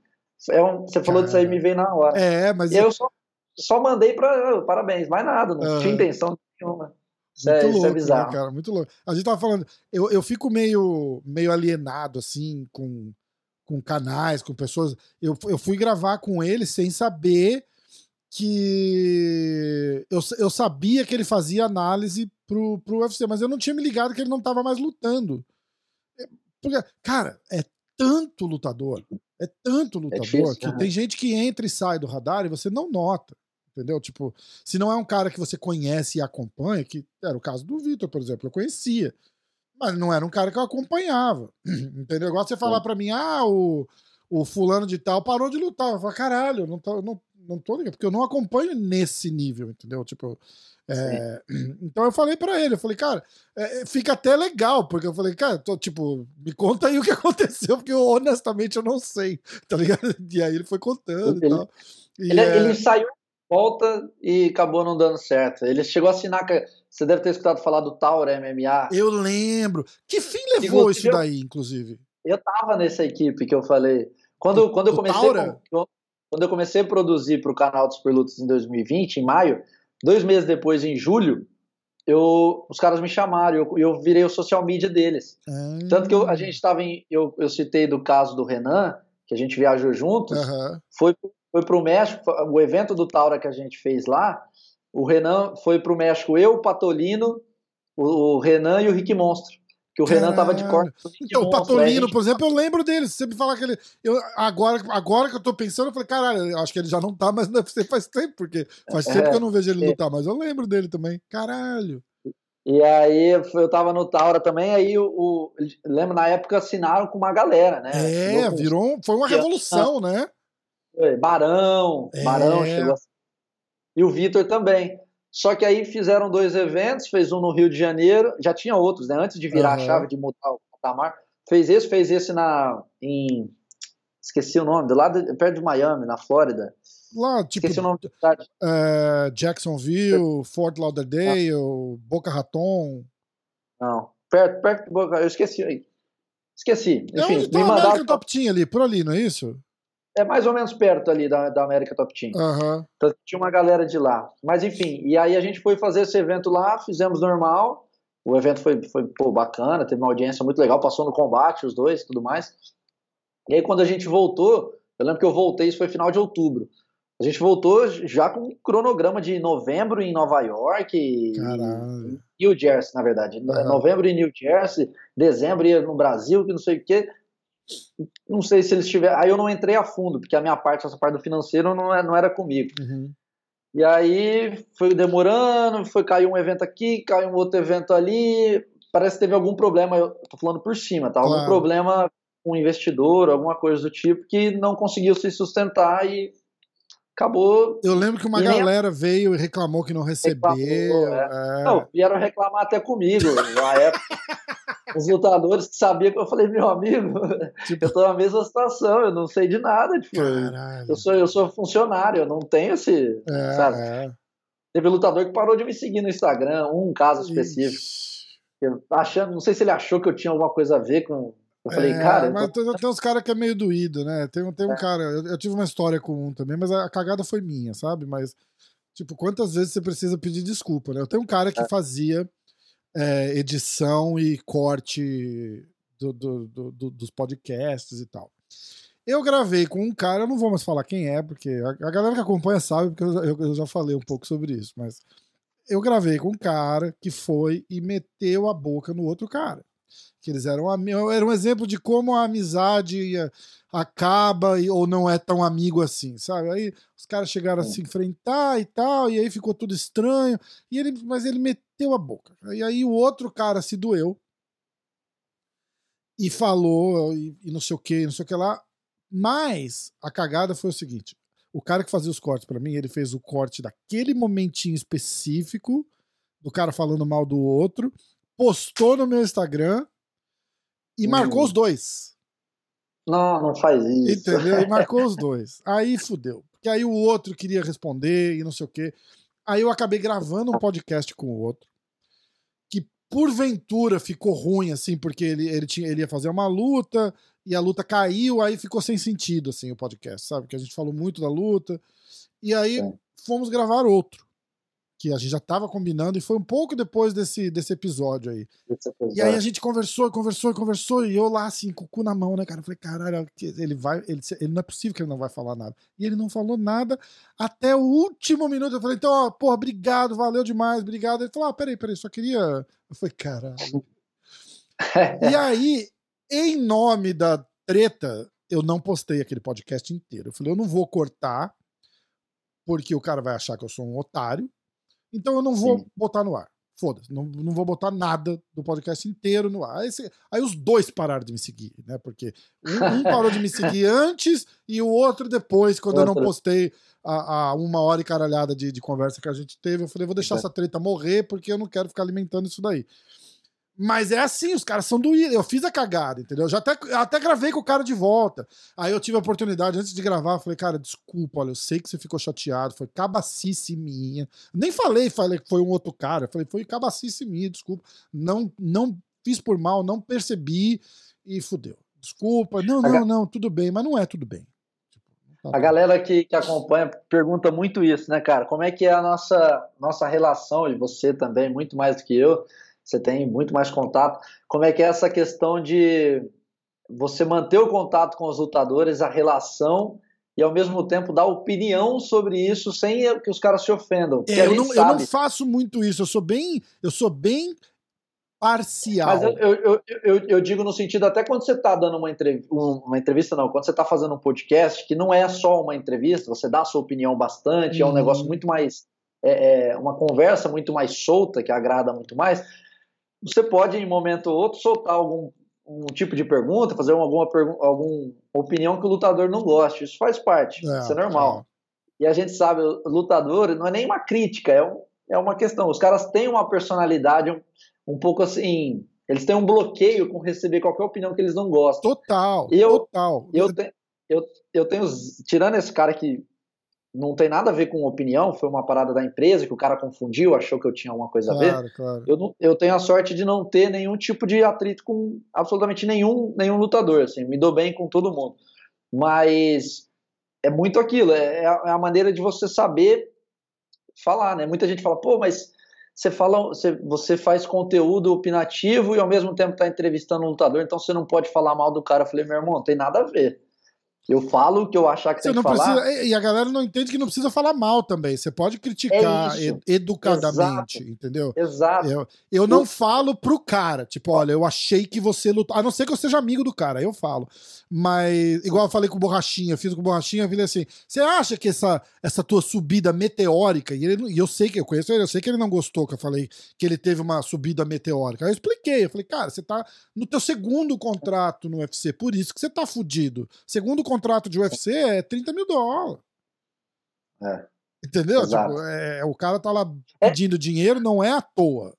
É um, você falou disso aí, me veio na hora. É, mas. E eu só, só mandei para parabéns, mais nada, não uhum. tinha intenção nenhuma. Isso muito é, louco, isso é bizarro. Né, cara? Muito louco. A gente tava falando, eu, eu fico meio, meio alienado, assim, com, com canais, com pessoas. Eu, eu fui gravar com ele sem saber que. Eu, eu sabia que ele fazia análise pro, pro UFC, mas eu não tinha me ligado que ele não tava mais lutando. É, porque, cara, é tanto lutador, é tanto é lutador é difícil, que né? tem gente que entra e sai do radar e você não nota entendeu? Tipo, se não é um cara que você conhece e acompanha, que era o caso do Vitor, por exemplo, eu conhecia. Mas não era um cara que eu acompanhava. Entendeu? Agora você falar para mim, ah, o, o fulano de tal parou de lutar. Eu falo, caralho, não tô, não, não tô ligado, porque eu não acompanho nesse nível, entendeu? Tipo. É, então eu falei para ele, eu falei, cara, é, fica até legal, porque eu falei, cara, tô, tipo, me conta aí o que aconteceu, porque eu, honestamente eu não sei, tá ligado? E aí ele foi contando ele, e tal. E ele, é... ele saiu volta e acabou não dando certo. Ele chegou a assinar. Você deve ter escutado falar do Tauro MMA. Eu lembro. Que fim levou isso daí, inclusive? Eu tava nessa equipe que eu falei. Quando, quando eu comecei. Com, quando eu comecei a produzir para o canal dos Superlutas em 2020, em maio, dois meses depois, em julho, eu, os caras me chamaram, eu, eu virei o social media deles. Ah. Tanto que eu, a gente estava em. Eu, eu citei do caso do Renan, que a gente viajou juntos, uhum. foi foi para o México, o evento do Taura que a gente fez lá, o Renan foi para o México, eu, o Patolino, o, Renan e o Rick Monstro. Que o Renan tava de corte. Então, o Patolino, por exemplo, eu lembro dele. Você me fala que ele. Eu, agora, agora que eu tô pensando, eu falei, caralho, acho que ele já não tá, mas deve ser faz tempo, porque faz é, tempo que eu não vejo ele é. lutar, mas eu lembro dele também. Caralho. E aí eu tava no Taura também, aí o, o lembro na época assinaram com uma galera, né? É, virou, foi uma revolução, né? Barão, é. Barão chegou assim. E o Vitor também. Só que aí fizeram dois eventos, fez um no Rio de Janeiro, já tinha outros, né? Antes de virar uhum. a chave de mudar o patamar. Fez esse, fez esse na. em. Esqueci o nome, do lado perto de Miami, na Flórida. Lá, tipo. Esqueci o nome da cidade. Uh, Jacksonville, Fort Lauderdale, ah. Boca Raton. Não, perto, perto de Boca. Eu esqueci aí. Esqueci. É Enfim, é onde tá me mandaram... Top Team ali, por ali, não é isso? É mais ou menos perto ali da, da América Top Team. Uhum. Então, tinha uma galera de lá. Mas enfim, e aí a gente foi fazer esse evento lá, fizemos normal. O evento foi, foi pô, bacana, teve uma audiência muito legal, passou no combate os dois tudo mais. E aí quando a gente voltou, eu lembro que eu voltei, isso foi final de outubro. A gente voltou já com um cronograma de novembro em Nova York. Caralho. New Jersey, na verdade. Uhum. Novembro em New Jersey, dezembro ia no Brasil, que não sei o quê não sei se eles tiveram. Aí eu não entrei a fundo, porque a minha parte, essa parte do financeiro, não, é, não era comigo. Uhum. E aí foi demorando, foi cair um evento aqui, caiu um outro evento ali. Parece que teve algum problema, eu tô falando por cima, tá? Algum claro. problema com um investidor, alguma coisa do tipo, que não conseguiu se sustentar e acabou. Eu lembro que uma galera veio e reclamou que não recebeu. É. É. Não, vieram reclamar até comigo na época. Os lutadores que sabiam que eu falei, meu amigo, tipo... eu tô na mesma situação, eu não sei de nada. Tipo, eu sou, eu sou funcionário, eu não tenho esse. É, sabe? É. Teve lutador que parou de me seguir no Instagram, um caso específico. Eu, achando, não sei se ele achou que eu tinha alguma coisa a ver com, eu falei, é, cara. Mas tô... tem uns caras que é meio doído, né? Tem, tem um é. cara. Eu, eu, tive uma história com um também, mas a cagada foi minha, sabe? Mas, tipo, quantas vezes você precisa pedir desculpa, né? Eu tenho um cara que é. fazia é, edição e corte do, do, do, dos podcasts e tal. Eu gravei com um cara, eu não vou mais falar quem é, porque a, a galera que acompanha sabe, porque eu, eu, eu já falei um pouco sobre isso, mas eu gravei com um cara que foi e meteu a boca no outro cara que eles eram era um exemplo de como a amizade acaba ou não é tão amigo assim, sabe? Aí os caras chegaram a se enfrentar e tal, e aí ficou tudo estranho, e ele, mas ele meteu a boca. E aí o outro cara se doeu e falou e, e não sei o que, não sei o que lá. Mas a cagada foi o seguinte: o cara que fazia os cortes para mim, ele fez o corte daquele momentinho específico do cara falando mal do outro, postou no meu Instagram e hum. marcou os dois. Não, não faz isso. Entendeu? E marcou os dois. Aí fudeu. Porque aí o outro queria responder e não sei o quê. Aí eu acabei gravando um podcast com o outro. Que porventura ficou ruim, assim, porque ele, ele, tinha, ele ia fazer uma luta e a luta caiu, aí ficou sem sentido, assim, o podcast, sabe? Que a gente falou muito da luta. E aí fomos gravar outro que a gente já estava combinando e foi um pouco depois desse, desse episódio aí. Episódio. E aí a gente conversou, conversou, conversou e eu lá assim, com o cu na mão, né, cara? Eu falei, caralho, ele vai, ele, ele não é possível que ele não vai falar nada. E ele não falou nada até o último minuto. Eu falei, então, ó, porra, obrigado, valeu demais, obrigado. Ele falou, ah, peraí, peraí, só queria. Eu falei, caralho. e aí, em nome da treta, eu não postei aquele podcast inteiro. Eu falei, eu não vou cortar, porque o cara vai achar que eu sou um otário então eu não vou Sim. botar no ar. foda-se, não, não vou botar nada do podcast inteiro no ar. Aí, aí, os dois pararam de me seguir, né? Porque um, um parou de me seguir antes e o outro depois, quando outro. eu não postei a, a, uma hora e caralhada de, de conversa que a gente teve. Eu falei, vou deixar é. essa treta morrer porque eu não quero ficar alimentando isso daí. Mas é assim, os caras são doídos. Eu fiz a cagada, entendeu? Eu já até, até gravei com o cara de volta. Aí eu tive a oportunidade, antes de gravar, eu falei, cara, desculpa, olha, eu sei que você ficou chateado, foi cabacice minha. Nem falei, falei que foi um outro cara. Eu falei, foi cabacice minha, desculpa. Não, não fiz por mal, não percebi e fudeu. Desculpa, não, não, não, tudo bem, mas não é tudo bem. Tipo, tá a galera que, que acompanha pergunta muito isso, né, cara? Como é que é a nossa, nossa relação, e você também, muito mais do que eu, você tem muito mais contato. Como é que é essa questão de você manter o contato com os lutadores, a relação e ao mesmo tempo dar opinião sobre isso sem que os caras se ofendam. É, eu, não, eu, não, faço muito isso, eu sou bem, eu sou bem parcial. Mas eu, eu, eu, eu digo no sentido, até quando você está dando uma entrevista, uma entrevista, não, quando você está fazendo um podcast, que não é só uma entrevista, você dá a sua opinião bastante, é um uhum. negócio muito mais. É, é, uma conversa muito mais solta, que agrada muito mais você pode, em um momento ou outro, soltar algum um tipo de pergunta, fazer alguma, alguma opinião que o lutador não goste. Isso faz parte, é, isso é normal. É. E a gente sabe, o lutador não é nem uma crítica, é, um, é uma questão. Os caras têm uma personalidade um, um pouco assim. Eles têm um bloqueio com receber qualquer opinião que eles não gostam. Total, eu, total. Eu, te, eu, eu tenho. Tirando esse cara que não tem nada a ver com opinião, foi uma parada da empresa que o cara confundiu, achou que eu tinha alguma coisa claro, a ver. Claro. Eu, não, eu tenho a sorte de não ter nenhum tipo de atrito com absolutamente nenhum, nenhum lutador, assim, me dou bem com todo mundo. Mas é muito aquilo, é, é a, é maneira de você saber falar, né? Muita gente fala, pô, mas você fala, você, você faz conteúdo opinativo e ao mesmo tempo está entrevistando um lutador, então você não pode falar mal do cara. Eu falei, meu irmão, não tem nada a ver. Eu falo o que eu achar que você tem que precisa, falar. E a galera não entende que não precisa falar mal também. Você pode criticar é educadamente, Exato. entendeu? Exato. Eu, eu não falo pro cara, tipo, olha, eu achei que você lutou. A não ser que eu seja amigo do cara, eu falo. Mas, igual eu falei com o Borrachinha, fiz com o Borrachinha, eu falei assim: você acha que essa, essa tua subida meteórica, e, ele, e eu sei que eu conheço ele, eu sei que ele não gostou que eu falei que ele teve uma subida meteórica. Aí eu expliquei, eu falei, cara, você tá no teu segundo contrato no UFC, por isso que você tá fudido. Segundo contrato de UFC é 30 mil dólares. É. Entendeu? Tipo, é, o cara tá lá é. pedindo é. dinheiro, não é à toa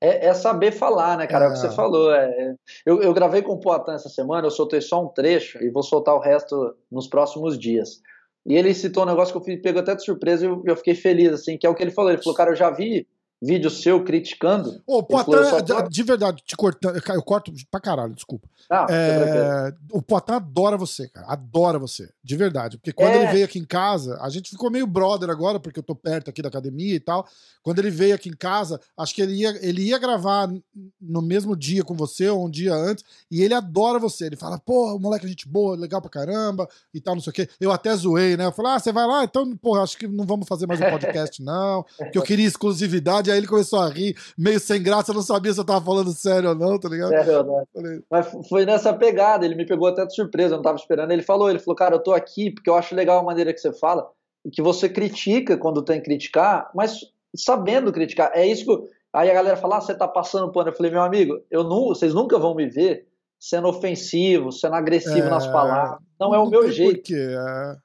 é, é, saber falar, né, cara? É, o que você é. falou. É, eu, eu gravei com o Poatan essa semana, eu soltei só um trecho e vou soltar o resto nos próximos dias. E ele citou um negócio que eu fiz, pegou até de surpresa e eu, eu, fiquei feliz, assim, que é o que ele falou. Ele falou, cara, eu já vi vídeo seu criticando. Ô, Poitin, de, de, verdade, te cortando, eu corto pra caralho, desculpa. Ah, é, o Poitin adora você, cara. Adora você. De verdade. Porque quando é. ele veio aqui em casa, a gente ficou meio brother agora, porque eu tô perto aqui da academia e tal. Quando ele veio aqui em casa, acho que ele ia, ele ia gravar no mesmo dia com você, ou um dia antes, e ele adora você. Ele fala, pô, moleque, gente boa, legal pra caramba, e tal, não sei o quê. Eu até zoei, né? Eu falei, ah, você vai lá? Então, pô, acho que não vamos fazer mais um podcast, não. Porque eu queria exclusividade aí ele começou a rir, meio sem graça, eu não sabia se eu tava falando sério ou não, tá ligado? Sério, não. Falei... Mas foi nessa pegada, ele me pegou até de surpresa, eu não tava esperando. Ele falou, ele falou, cara, eu tô aqui porque eu acho legal a maneira que você fala, e que você critica quando tem que criticar, mas sabendo criticar. É isso que. Aí a galera fala, ah, você tá passando pano. Eu falei, meu amigo, eu não, vocês nunca vão me ver sendo ofensivo, sendo agressivo é... nas palavras. Não é o meu jeito. Porquê, é...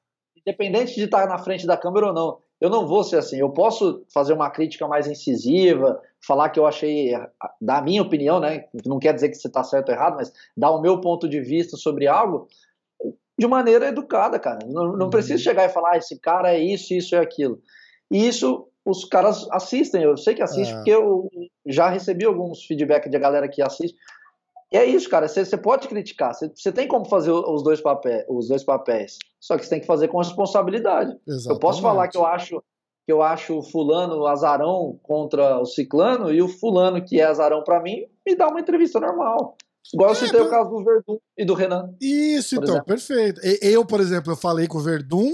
Independente de estar na frente da câmera ou não eu não vou ser assim. Eu posso fazer uma crítica mais incisiva, falar que eu achei, da minha opinião, né? Não quer dizer que você está certo ou errado, mas dar o meu ponto de vista sobre algo de maneira educada, cara. Não, não uhum. preciso chegar e falar, ah, esse cara é isso, isso e aquilo. E isso os caras assistem, eu sei que assistem, é. porque eu já recebi alguns feedback de galera que assiste. E é isso, cara. Você pode criticar. Você tem como fazer os dois, papéis, os dois papéis. Só que você tem que fazer com responsabilidade. Exatamente. Eu posso falar que eu acho que eu acho o fulano azarão contra o ciclano e o fulano que é azarão para mim me dá uma entrevista normal. Igual eu é, citei o caso do Verdun e do Renan. Isso, então, exemplo. perfeito. Eu, por exemplo, eu falei com o Verdun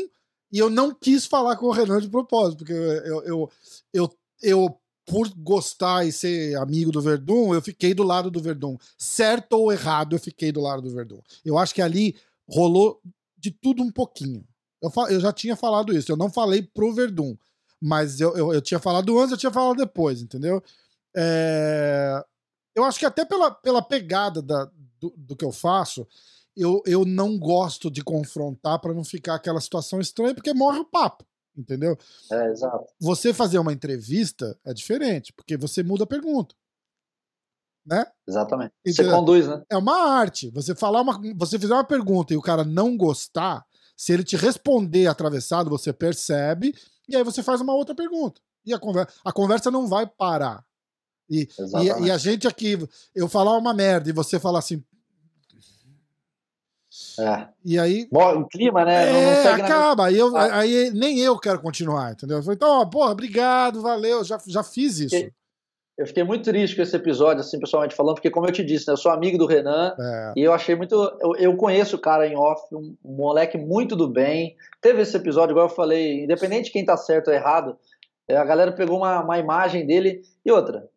e eu não quis falar com o Renan de propósito, porque eu, eu, eu, eu por gostar e ser amigo do Verdun, eu fiquei do lado do Verdun. Certo ou errado, eu fiquei do lado do Verdun. Eu acho que ali rolou de tudo um pouquinho. Eu, eu já tinha falado isso, eu não falei pro Verdun. Mas eu, eu, eu tinha falado antes, eu tinha falado depois, entendeu? É, eu acho que até pela, pela pegada da, do, do que eu faço, eu, eu não gosto de confrontar para não ficar aquela situação estranha, porque morre o papo, entendeu? É, exato. Você fazer uma entrevista é diferente, porque você muda a pergunta. Né? Exatamente. Entendeu? Você conduz, né? É uma arte. Você falar uma, você fizer uma pergunta e o cara não gostar, se ele te responder atravessado, você percebe e aí você faz uma outra pergunta. E a conversa, a conversa não vai parar. E, e, e a gente aqui, eu falar uma merda e você falar assim, É. e aí Bom, o clima, né? não, não é, na- acaba. Aí, eu, Ah. aí nem eu quero continuar, entendeu? Eu falei, então, ó, porra, obrigado, valeu, já, já fiz isso. Eu fiquei muito triste com esse episódio, assim, pessoalmente falando, porque, como eu te disse, né, eu sou amigo do Renan É, e eu achei muito. Eu, eu conheço o cara em off, um, um moleque muito do bem. Teve esse episódio, igual eu falei, independente de quem tá certo ou errado, é, a galera pegou uma, uma imagem dele e outra.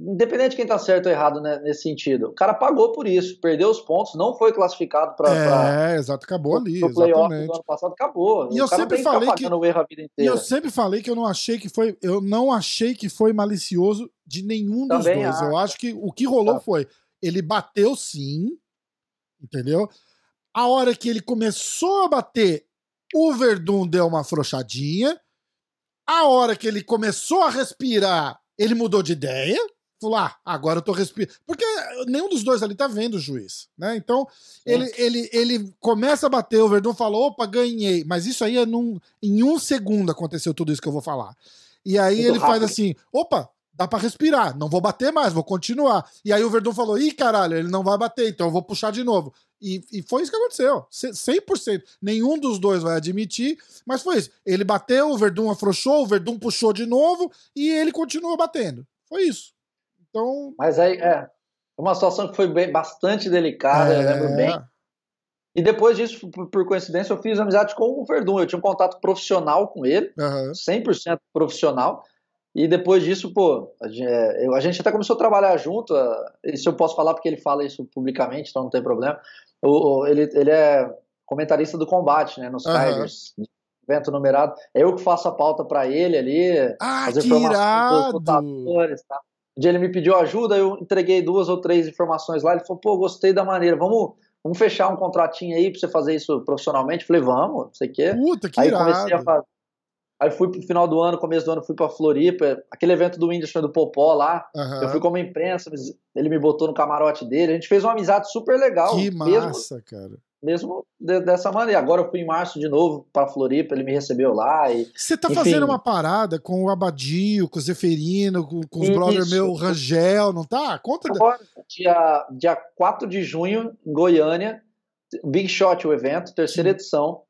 Independente de quem tá certo ou errado né, nesse sentido, o cara pagou por isso, perdeu os pontos, não foi classificado para é, exato, acabou ali, o playoff do ano passado, acabou. E o eu sempre falei que o erro a vida E inteira. eu sempre falei que eu não achei que foi, eu não achei que foi malicioso de nenhum dos Também dois. acho. Eu acho que o que rolou Tá. foi, ele bateu sim, entendeu? A hora que ele começou a bater, o Verdun deu uma afrouxadinha. A hora que ele começou a respirar, ele mudou de ideia. Falou, ah, agora eu tô respirando. Porque nenhum dos dois ali tá vendo o juiz, né? Então, ele, ele, ele começa a bater, o Verdun fala, opa, ganhei. Mas isso aí é num, em um segundo aconteceu tudo isso que eu vou falar. E aí Muito ele faz rápido. assim, opa, dá pra respirar, não vou bater mais, vou continuar. E aí o Verdun falou, ih, caralho, ele não vai bater, então eu vou puxar de novo. E, e foi isso que aconteceu, C- 100%. Nenhum dos dois vai admitir, mas foi isso. Ele bateu, o Verdun afrouxou, o Verdun puxou de novo e ele continuou batendo. Foi isso. Então, Mas aí, é. Uma situação que foi bem- bastante delicada, eu lembro é, bem. E depois disso, por, coincidência, eu fiz amizade com o Verdun. Eu tinha um contato profissional com ele, aham. 100% profissional. E depois disso, pô, a gente, é, a gente até começou a trabalhar junto. Isso eu posso falar porque ele fala isso publicamente, então não tem problema. O- o- ele, ele é comentarista do combate, né, nos. Tigers, evento numerado. É eu que faço a pauta pra ele ali, Ah, as informações dos lutadores, tá? Dia ele me pediu ajuda, eu entreguei duas ou três informações lá. Ele falou, pô, gostei da maneira, vamos, vamos fechar um contratinho aí pra você fazer isso profissionalmente. Eu falei, vamos, não sei o quê. Puta, que Aí comecei a irado. fazer. Aí fui pro final do ano, começo do ano, fui pra Floripa, aquele evento do Whindersson do Popó lá. Aham. Eu fui como imprensa, ele me botou no camarote dele. A gente fez uma amizade super legal. Que mesmo, massa, cara. Mesmo de- dessa maneira. Agora eu fui em março de novo pra Floripa, ele me recebeu lá. E Você tá Enfim. fazendo uma parada com o Abadio, com o Zeferino, com, com os brothers meu, o Rangel, não tá? Conta. agora, dia, dia 4 de junho, em Goiânia, Big Shot o evento, terceira Sim. edição.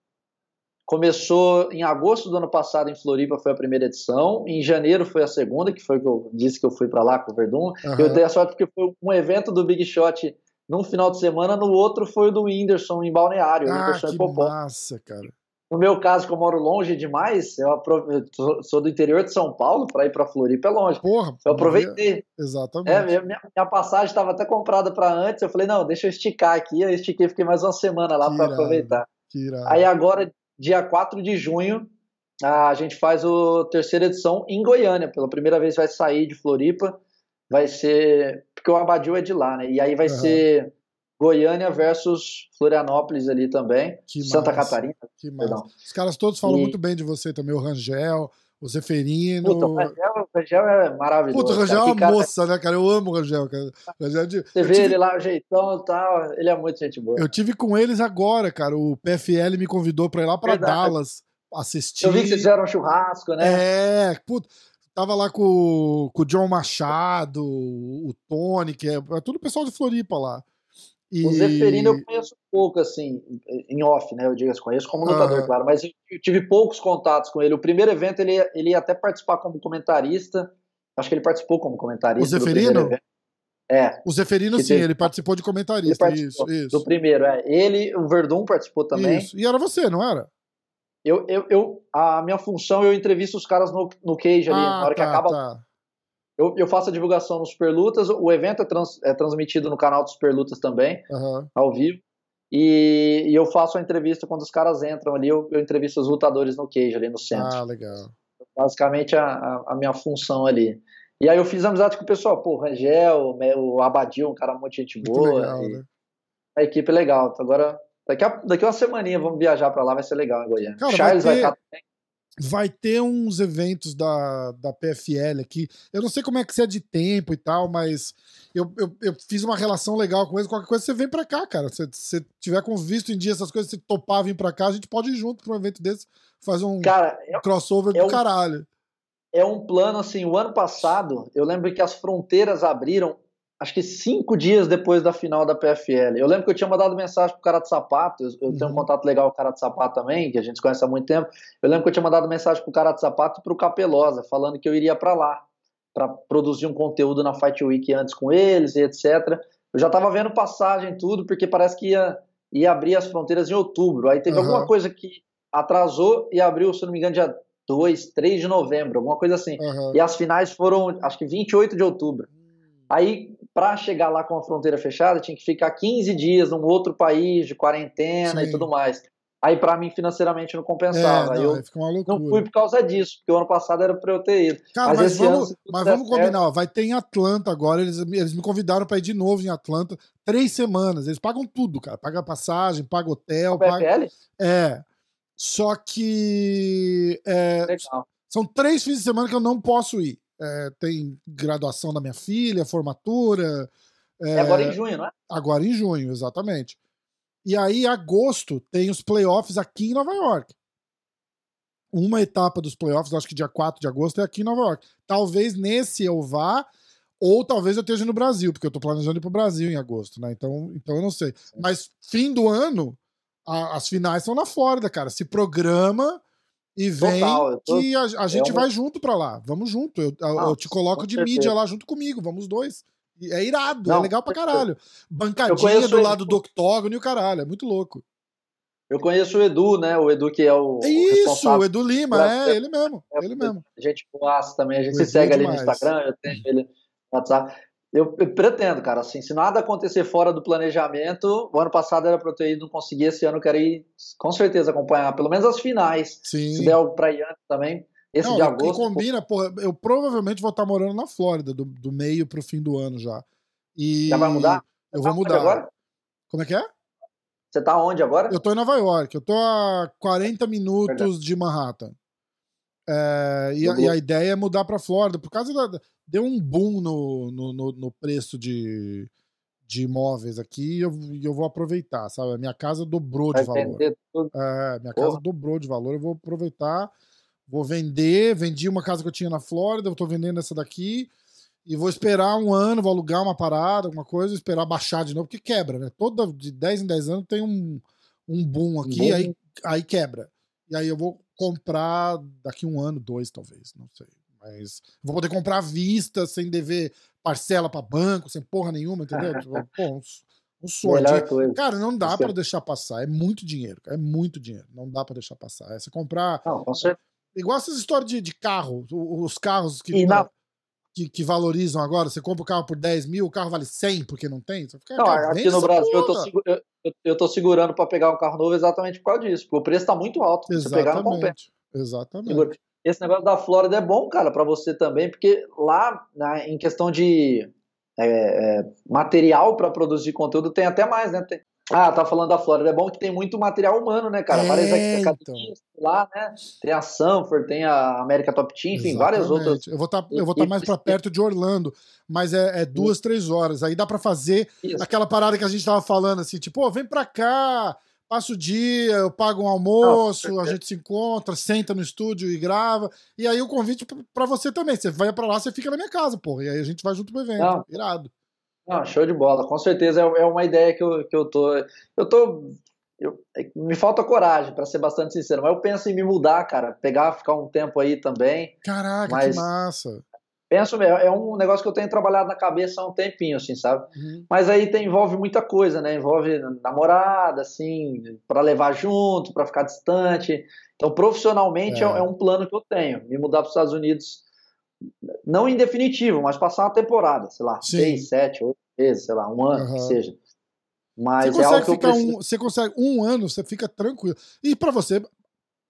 Começou em agosto do ano passado em Floripa, foi a primeira edição. Em janeiro foi a segunda, que foi que eu disse que eu fui pra lá com o Verdun. Aham. Eu dei a sorte porque foi um evento do Big Shot num final de semana, no outro foi o do Whindersson em Balneário, Ah, Whindersson que Popó. massa, cara. No meu caso, que eu moro longe demais, eu sou- do interior de São Paulo, para ir para Floripa é longe. Porra. Eu aproveitei. Exatamente. É, minha, minha- passagem estava até comprada para antes. Eu falei, não, deixa eu esticar aqui. Eu estiquei, fiquei mais uma semana lá para aproveitar. Aí agora, dia 4 de junho, a gente faz a terceira edição em Goiânia. Pela primeira vez vai sair de Floripa. Vai ser. Porque o Abadio é de lá, né? E aí vai Aham. ser Goiânia versus Florianópolis ali também. Que Santa massa. Catarina. Que massa. Os caras todos falam E- muito bem de você também, o Rangel, o Zeferino. Puta, o Rangel, o Rangel é maravilhoso. Puta, o cara. Rangel é Que uma cara- moça, né, cara? Eu amo o Rangel, cara. O Rangel é de- Você vê tive- ele lá, o jeitão e tal. Ele é muito gente boa. Eu tive com eles agora, cara. O PFL me convidou pra ir lá pra Verdade. Dallas assistir. Eu vi que vocês fizeram um churrasco, né? É, puta, tava lá com, com o John Machado, o Tony, que é, é tudo pessoal de Floripa lá. E... O Zeferino eu conheço pouco, assim, em off, né? Eu digo assim, conheço como lutador, claro, mas eu tive poucos contatos com ele. O primeiro evento ele, ia- ele ia até participar como comentarista. Acho que ele participou como comentarista. O Zeferino? É, O Zeferino, sim, teve- ele participou de comentarista. participou isso, isso. do primeiro. É. Ele, o Verdun participou também. Isso. E era você, não era? Eu, eu, eu, a minha função, eu entrevisto os caras no, no cage ali, na hora que tá, acaba tá. Eu, eu faço a divulgação no Superlutas, o evento é, trans- é transmitido no canal do Superlutas também, Aham. ao vivo. E, e eu faço a entrevista quando os caras entram ali, eu, eu entrevisto os lutadores no cage ali no centro. Ah, legal. basicamente a, a, minha função ali. E aí eu fiz amizade com o pessoal, pô, o Rangel, o Abadil, um cara muito gente boa. Legal, né? A equipe é legal. Agora, daqui a, daqui a uma semaninha vamos viajar para lá, vai ser legal em Goiânia. Cara, Charles vai, ter, vai estar também. Vai ter uns eventos da, da PFL aqui. Eu não sei como é que você é de tempo e tal, mas eu, eu, eu fiz uma relação legal com eles. Qualquer coisa você vem para cá, cara. Se você tiver com visto em dia essas coisas, se topar vir para cá, a gente pode ir junto para um evento desse, fazer um cara, é, crossover é do um, caralho. É um plano assim. O ano passado, eu lembro que as fronteiras abriram acho que cinco dias depois da final da PFL. Eu lembro que eu tinha mandado mensagem pro cara de sapato, eu, eu uhum. tenho um uhum. contato legal com o cara de sapato também, que a gente se conhece há muito tempo. Eu lembro que eu tinha mandado mensagem pro cara de sapato e pro Capelosa, falando que eu iria para lá, para produzir um conteúdo na Fight Week antes com eles e etc. Eu já tava vendo passagem tudo, porque parece que ia, ia abrir as fronteiras em outubro. Aí teve uhum. alguma coisa que atrasou e abriu, se não me engano, dia 2, 3 de novembro, alguma coisa assim. Uhum. E as finais foram, acho que 28 de outubro. Aí para chegar lá com a fronteira fechada, tinha que ficar 15 dias num outro país de quarentena Sim. e tudo mais. Aí para mim financeiramente não compensava. É, não, eu não fui por causa disso, porque o ano passado era para eu ter ido. Cara, mas, mas vamos, ano, mas vamos combinar, ó, vai ter em Atlanta agora, eles, eles me convidaram para ir de novo em Atlanta, três semanas, eles pagam tudo, cara, paga passagem, paga hotel, paga... É, só que é, são três fins de semana que eu não posso ir é, tem graduação da minha filha, formatura. É, é, agora em junho, não é? Agora em junho, exatamente. E aí, agosto, tem os playoffs aqui em Nova York. Uma etapa dos playoffs, acho que dia 4 de agosto, é aqui em Nova York. Talvez nesse eu vá, ou talvez eu esteja no Brasil, porque eu tô planejando ir pro Brasil em agosto, né? Então, então eu não sei. Mas fim do ano, a, as finais são na Flórida, cara. Se programa e vem Total, tô... que a, a é gente é uma... vai junto pra lá. Vamos junto. Eu, eu te coloco de certeza. mídia lá junto comigo. Vamos dois. É irado, é Não, é legal pra caralho. Bancadinha do lado do octógono e o caralho. É muito louco. Eu conheço o Edu, né? O Edu que é o. Isso, o Edu Lima, é, ele mesmo. É, ele mesmo. A gente boaça também, a gente o se Edu segue ali no Instagram, eu tenho ele no WhatsApp. Eu, eu, pretendo, cara, assim, se nada acontecer fora do planejamento, o ano passado era pra eu ter ido, não consegui, esse ano eu quero ir, com certeza, acompanhar, pelo menos as finais. Sim. Se der ir antes também. Esse não, de agosto. combina, pô, eu provavelmente vou estar morando na Flórida, do, do meio pro fim do ano já. E já vai mudar? Eu vou tá mudar. Agora? Como é que é? Você tá onde agora? Eu tô em Nova York, eu tô a 40 minutos Verdade. de Manhattan. É, e, a, e, a, ideia é mudar para Flórida, por causa da, deu um boom no, no, no, no preço de, de imóveis aqui e eu, eu vou aproveitar, sabe? A minha casa dobrou Vai de valor. É, minha Porra. casa dobrou de valor, eu vou aproveitar, vou vender, vendi uma casa que eu tinha na Flórida, eu tô vendendo essa daqui e vou esperar um ano, vou alugar uma parada, alguma coisa, esperar baixar de novo, porque quebra, né? Toda de 10 em 10 anos tem um, um boom aqui, Aí, aí quebra. E aí eu vou comprar daqui um ano, dois, talvez, não sei. Mas vou poder comprar à vista, sem dever parcela para banco, sem porra nenhuma, entendeu? Tipo, pô, um, sonho. Cara, não dá para deixar passar. É muito dinheiro. É muito dinheiro. Não dá para deixar passar. É você comprar. Não, Igual essas histórias de, de carro, os carros que, na... que, que, valorizam agora. Você compra o carro por 10 mil, o carro vale 100 porque não tem. Fica, não, aqui no Brasil eu tô, eu, eu tô segurando para pegar um carro novo exatamente por causa disso. Porque o preço tá muito alto. Exatamente. Você pegar, não compensa. Exatamente esse negócio da Flórida é bom, cara, para você também, porque lá, né, em questão de é, é, material para produzir conteúdo, tem até mais, né? Tem, ah, tá falando da Flórida. É bom que tem muito material humano, né, cara? É, várias academias então. lá, né? Tem a Sanford, tem a América Top Team, enfim, várias outras. Eu vou estar tá, vou tá mais para perto de Orlando, mas é, é duas, três horas. Aí dá para fazer Isso. aquela parada que a gente tava falando, assim, tipo, oh, vem pra cá, passa o dia, eu pago um almoço, não, a gente se encontra, senta no estúdio e grava. E aí o convite para você também. Você vai para lá, você fica na minha casa, porra. E aí a gente vai junto pro evento. Não. Irado. Não, show de bola. Com certeza é, é uma ideia que eu, que eu tô. Eu tô. Eu, é, me falta coragem, para ser bastante sincero, mas eu penso em me mudar, cara. Pegar, ficar um tempo aí também. Caraca, mas... que massa penso é um negócio que eu tenho trabalhado na cabeça há um tempinho, assim, sabe? Uhum. Mas aí tem, envolve muita coisa, né? Envolve namorada, assim, para levar junto, para ficar distante. Então, profissionalmente, é. é. um plano que eu tenho. Me mudar para os Estados Unidos, não em definitivo, mas passar uma temporada, sei lá, Sim. seis, sete, oito meses, sei lá, um ano, uhum. que seja. Mas você é consegue, é ficar um, você consegue um ano, você fica tranquilo. E para você,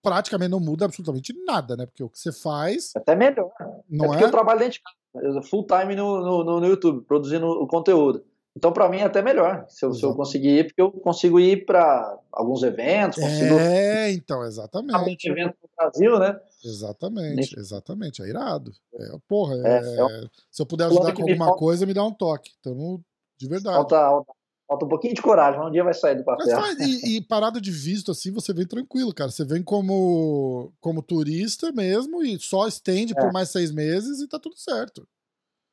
praticamente não muda absolutamente nada, né? Porque o que você faz. Até melhor. Não é porque é? eu trabalho dentro de casa, full time no, no, no YouTube, produzindo o conteúdo. Então, para mim, é até melhor se eu, se eu conseguir ir, porque eu consigo ir para alguns eventos, consigo. É, então, exatamente. evento no Brasil, né? Exatamente, exatamente. É irado. É, porra, é, É, é um- se eu puder ajudar com alguma falta- coisa, me dá um toque. Então, de verdade. Falta, falta um pouquinho de coragem, mas um dia vai sair do Mas papel. faz- e, e parada de visto assim, você vem tranquilo, cara. Você vem como, como turista mesmo e só estende É. por mais seis meses e tá tudo certo.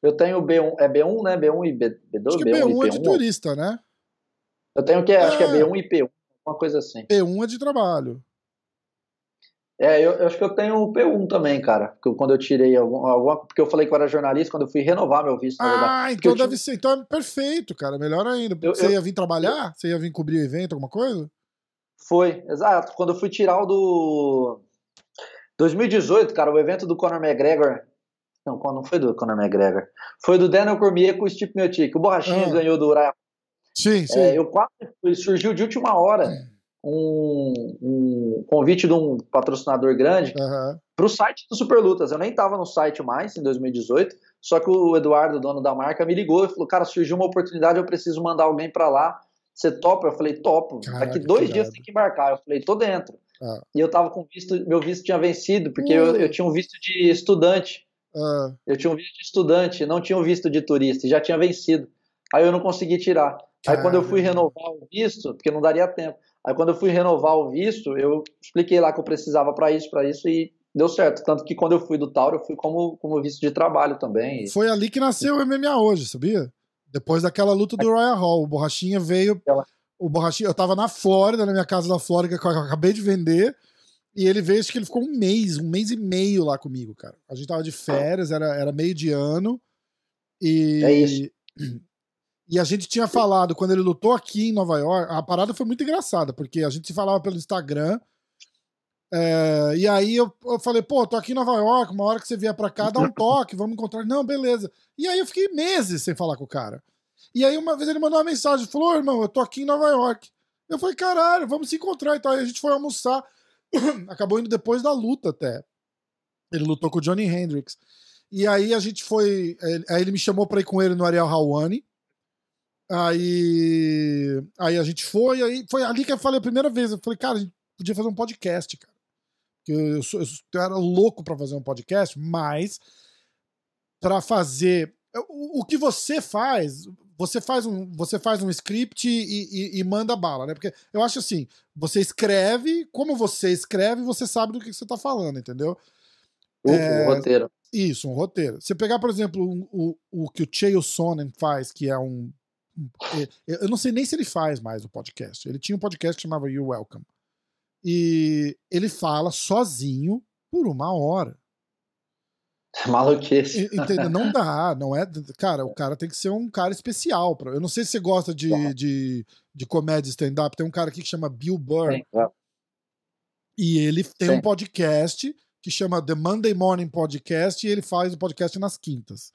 Eu tenho B1, é B1, né? B1 e B, B2, Acho que B1 B1 e é de P1. turista, né? Eu tenho que, acho que é É. B1 e P1, uma coisa assim. P1 é de trabalho. É, eu, eu acho que eu tenho o P1 também, cara. Eu- quando eu tirei algum, alguma. Porque eu falei que eu era jornalista, quando eu fui renovar meu visto, na verdade. Ah, então deve ser. Então é perfeito, cara. Melhor ainda. Eu- você ia vir trabalhar? Você ia vir cobrir o evento, alguma coisa? Foi, exato. Quando eu fui tirar o do. 2018, cara, o evento do Conor McGregor. Não, não foi do Conor McGregor. Foi do Daniel Cormier com o Steve Miocic. O Borrachinha Ah. ganhou do Uriah. Sim, sim. É, eu quase fui- surgiu de última hora um, um convite de um patrocinador grande Aham. para o site do Superlutas. Eu nem estava no site mais em 2018, só que o Eduardo, dono da marca, me ligou e falou: Cara, surgiu uma oportunidade, eu preciso mandar alguém para lá. Você topa? Eu falei: Topo. Caraca, Daqui dois dias tem que embarcar. Eu falei: Tô dentro. Ah. E eu tava com visto, meu visto tinha vencido, porque Uh. eu, eu tinha um visto de estudante. Ah, Eu tinha um visto de estudante, não tinha um visto de turista, e já tinha vencido. Aí eu não consegui tirar. Aí quando eu fui renovar o visto, porque não daria tempo. Aí quando eu fui renovar o visto, eu expliquei lá que eu precisava para isso, para isso e deu certo. Tanto que quando eu fui do Tauro, eu fui como, como visto de trabalho também. Foi ali que nasceu o MMA hoje, sabia? Depois daquela luta do Royal Hall. O Borrachinha veio. O Borrachinha, eu tava na Flórida, na minha casa da Flórida, que eu acabei de vender. E ele veio, acho que ele ficou um mês, um mês e meio lá comigo, cara. A gente tava de férias, era, era meio de ano. E. É isso. E a gente tinha falado, quando ele lutou aqui em Nova York, a parada foi muito engraçada, porque a gente se falava pelo Instagram. é, e aí eu, eu falei, pô, tô aqui em Nova York, uma hora que você vier pra cá, dá um toque, vamos encontrar. Não, beleza. E aí eu fiquei meses sem falar com o cara. E aí uma vez ele mandou uma mensagem, falou, "Ô, irmão, eu tô aqui em Nova York. Eu falei, caralho, vamos se encontrar. Então aí a gente foi almoçar. Acabou indo depois da luta até. Ele lutou com o Johnny Hendricks. E aí a gente foi. Aí ele me chamou pra ir com ele no Ariel Hawani. Aí, aí a gente foi, aí foi ali que eu falei a primeira vez. Eu falei, cara, a gente podia fazer um podcast, cara. Eu, eu, sou- eu era louco pra fazer um podcast, mas pra fazer. O, o que você faz, você faz um, você faz um script e, e- e manda bala, né? Porque eu acho assim, você escreve, como você escreve, você sabe do que você tá falando, entendeu? o, É, o roteiro. Isso, um roteiro. Você pegar, por exemplo, um- o, o que o Chael Sonnen faz, que é um. Um- eu não sei nem se ele faz mais o podcast. Ele tinha um podcast que chamava You Welcome. E ele fala sozinho por uma hora. Maluquice. E- Entendeu? Não dá, não é. Cara, o cara tem que ser um cara especial. Pra, eu não sei se você gosta de, de, de comédia stand-up. Tem um cara aqui que chama Bill Burr. Sim. E ele tem Sim. um podcast que chama The Monday Morning Podcast e ele faz o podcast nas quintas.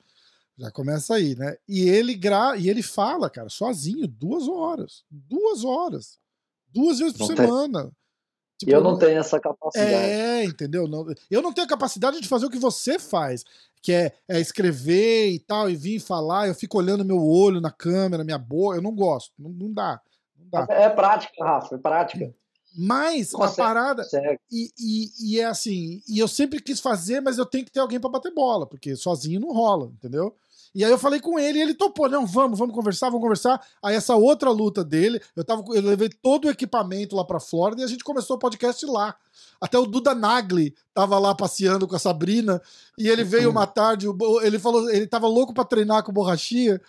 Já começa aí, né? E ele gra... e ele fala, cara, sozinho, duas horas. Duas horas. Duas vezes por Não tem. semana. E Tipo, eu não tenho essa capacidade. É, entendeu? Não- eu não tenho a capacidade de fazer o que você faz, que é, é escrever e tal, e vir falar, eu fico olhando meu olho na câmera, minha boca, eu não gosto. Não, não dá. Não dá. É prática, Rafa, é prática. Mas a Consegue. parada. Sério. E, e, e é assim, e eu sempre quis fazer, mas eu tenho que ter alguém pra bater bola, porque sozinho não rola, entendeu? E aí eu falei com ele e ele topou, não, vamos, vamos conversar, vamos conversar. Aí essa outra luta dele, eu tava, eu levei todo o equipamento lá pra Flórida e a gente começou o podcast lá. Até o Duda Nagli tava lá passeando com a Sabrina e ele veio uma tarde, ele falou, ele tava louco pra treinar com o Borrachinha.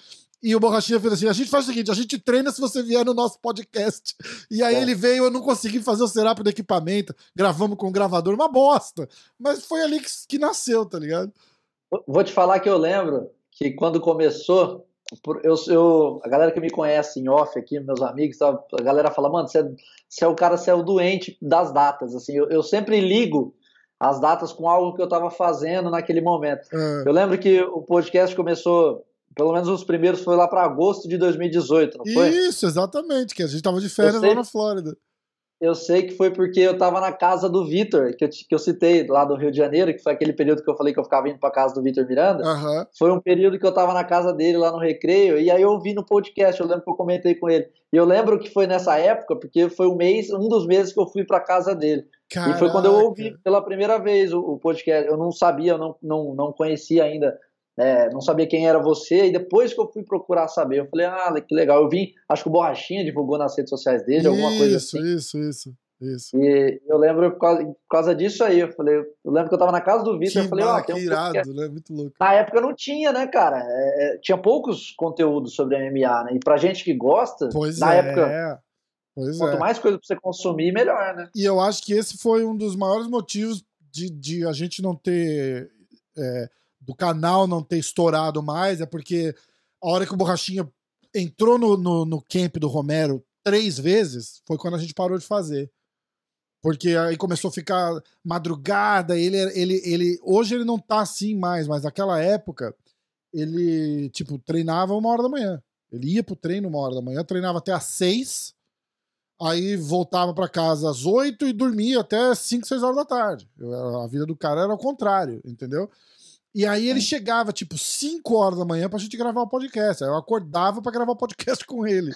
E o Borrachinha fez assim: a gente faz o seguinte, a gente treina se você vier no nosso podcast. E aí É. ele veio, eu não consegui fazer o setup do equipamento, gravamos com o gravador, uma bosta. Mas foi ali que, que nasceu, tá ligado? Vou te falar que eu lembro que quando começou, eu, eu- a galera que me conhece em off aqui, meus amigos, a galera fala, mano, você é, você é o cara, você é o doente das datas. Assim, eu, eu sempre ligo as datas com algo que eu estava fazendo naquele momento. É, Eu lembro que o podcast começou, pelo menos os primeiros foi lá para agosto de 2018, não foi? Isso, exatamente, que a gente tava de férias lá na Flórida. Eu sei que foi porque eu tava na casa do Vitor, que eu, que eu citei lá do Rio de Janeiro, que foi aquele período que eu falei que eu ficava indo pra casa do Vitor Miranda. Aham. Foi um período que eu tava na casa dele lá no Recreio, e aí eu vi no podcast, eu lembro que eu comentei com ele. E eu lembro que foi nessa época, porque foi um mês, um dos meses que eu fui pra casa dele. E foi quando eu ouvi Caraca. pela primeira vez o, o podcast. Eu não sabia, eu não, não, não conhecia ainda, é, não sabia quem era você. E depois que eu fui procurar saber, eu falei, ah, que legal. Eu vi, acho que o Borrachinha divulgou nas redes sociais dele, alguma coisa Isso, assim. isso, isso, isso. E eu lembro por causa, por causa disso aí. Eu falei, eu lembro que eu tava na casa do Vitor. Que, Eu falei, ó, ma- tem que um irado, podcast. né? Muito louco. Na época não tinha, né, cara? É, é, tinha poucos conteúdos sobre MMA, né? E pra gente que gosta, Pois na é. época, Pois quanto é. mais coisa pra você consumir, melhor, né? E eu acho que esse foi um dos maiores motivos de, de a gente não ter. é, do canal não ter estourado mais, é porque a hora que o Borrachinha entrou no, no, no camp do Romero três vezes foi quando a gente parou de fazer. Porque aí começou a ficar madrugada, ele, ele, ele. Hoje ele não tá assim mais, mas naquela época ele, tipo, treinava uma hora da manhã. Ele ia pro treino uma hora da manhã, treinava até às seis, aí voltava pra casa às oito e dormia até cinco, seis horas da tarde. Eu- a vida do cara era ao contrário, entendeu? E aí ele chegava, tipo, 5 horas da manhã pra gente gravar o podcast. Aí eu acordava pra gravar o podcast com ele.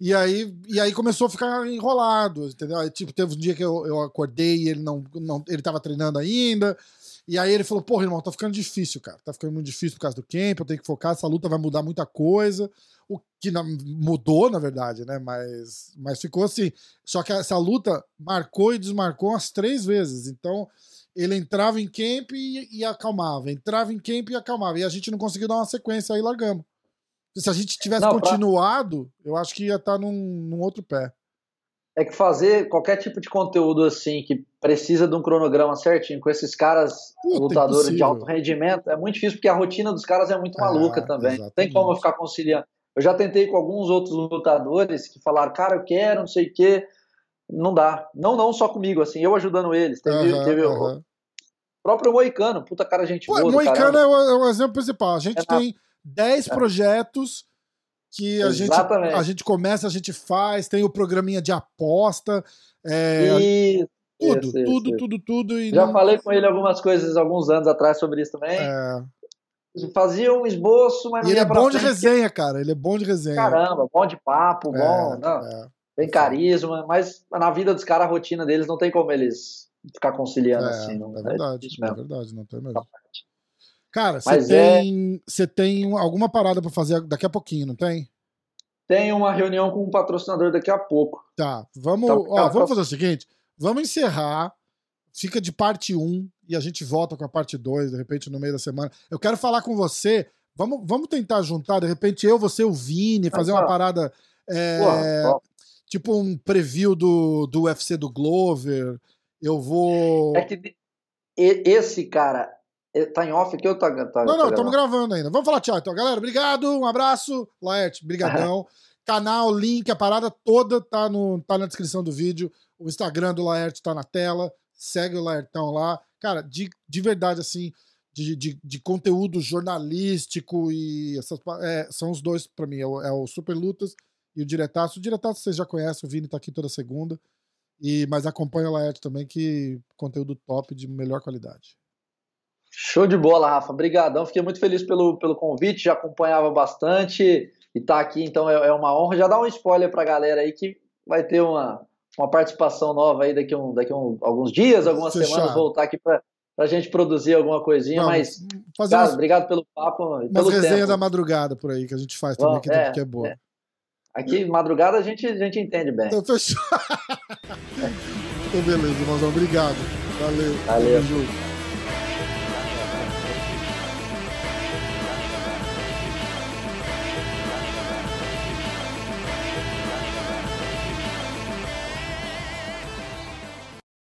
E aí, e aí começou a ficar enrolado, entendeu? Aí, tipo, teve um dia que eu, eu acordei e ele não, não. Ele tava treinando ainda. E aí ele falou, porra, irmão, tá ficando difícil, cara. Tá ficando muito difícil por causa do camp, eu tenho que focar, essa luta vai mudar muita coisa. O que não, mudou, na verdade, né? Mas, mas ficou assim. Só que essa luta marcou e desmarcou umas três vezes. Então, ele entrava em camp e, e acalmava. Entrava em camp e acalmava. E a gente não conseguiu dar uma sequência aí largamos. Se a gente tivesse Não, pra- continuado, eu acho que ia estar num, num outro pé. É que fazer qualquer tipo de conteúdo assim que precisa de um cronograma certinho com esses caras Puta, lutadores de impossível. alto rendimento é muito difícil porque a rotina dos caras é muito É, maluca também. Não tem exatamente. como eu ficar conciliando. Eu já tentei com alguns outros lutadores que falaram, cara, eu quero, não sei o quê. Não dá. Não, não só comigo, assim, eu ajudando eles. Teve, Aham, teve o aham. próprio Moicano, puta cara, gente boa. Moicano é o, é o exemplo principal. A gente É, tem 10 projetos que a gente, a gente começa, a gente faz, tem o programinha de aposta, é, Isso, tudo, isso, tudo, isso. tudo, tudo. E Já não- falei com ele algumas coisas alguns anos atrás sobre isso também. é, Fazia um esboço, mas não E ele ia é bom de resenha, cara. Ele é bom de resenha. Caramba, bom de papo, É, bom, não, é, tem carisma, mas na vida dos caras, a rotina deles não tem como eles ficar conciliando é, assim. Não, é verdade, difícil é mesmo. verdade, não tem mesmo. Cara, você Mas é- tem, tem um- alguma parada pra fazer daqui a pouquinho, não tem? Tem uma reunião com um patrocinador daqui a pouco. Tá, vamos, Então, ó, cara, vamos fazer o seguinte, vamos encerrar, fica de parte 1 e a gente volta com a parte 2, de repente, no meio da semana. Eu quero falar com você, vamos, vamos tentar juntar, de repente, eu, você, o Vini, fazer uma tá. parada, é, Porra, ó, tipo um preview do, do UFC do Glover, eu vou... é que esse cara ele tá em off aqui ou tá, tá Não, não, tá estamos gravando? gravando ainda. Vamos falar tchau, então. Galera, obrigado, um abraço. Laerte, brigadão. Canal, link, a parada toda tá, no, tá na descrição do vídeo. O Instagram do Laerte tá na tela. Segue o Laertão lá. Cara, de, de verdade, assim, de, de, de conteúdo jornalístico e essas, é, são os dois pra mim. É o, é o Super Lutas e o Diretaço. O Diretaço vocês já conhecem, o Vini tá aqui toda segunda. E, mas acompanha o Laerte também, que conteúdo top de melhor qualidade. Show de bola, Rafa. Obrigadão. Fiquei muito feliz pelo, pelo convite, já acompanhava bastante e tá aqui, então é, é uma honra. Já dá um spoiler pra galera aí que vai ter uma, uma participação nova aí daqui a um, daqui a um, alguns dias, algumas Fechado. semanas, voltar aqui pra, pra gente produzir alguma coisinha, Vamos mas, fazer cara, umas, obrigado pelo papo umas pelo resenhas tempo. da madrugada por aí que a gente faz também, Vamos, que, é, que é boa. é. Aqui, madrugada, a gente, a gente entende bem. Então, fechou. então, beleza, irmãozão. Obrigado. Valeu. Valeu.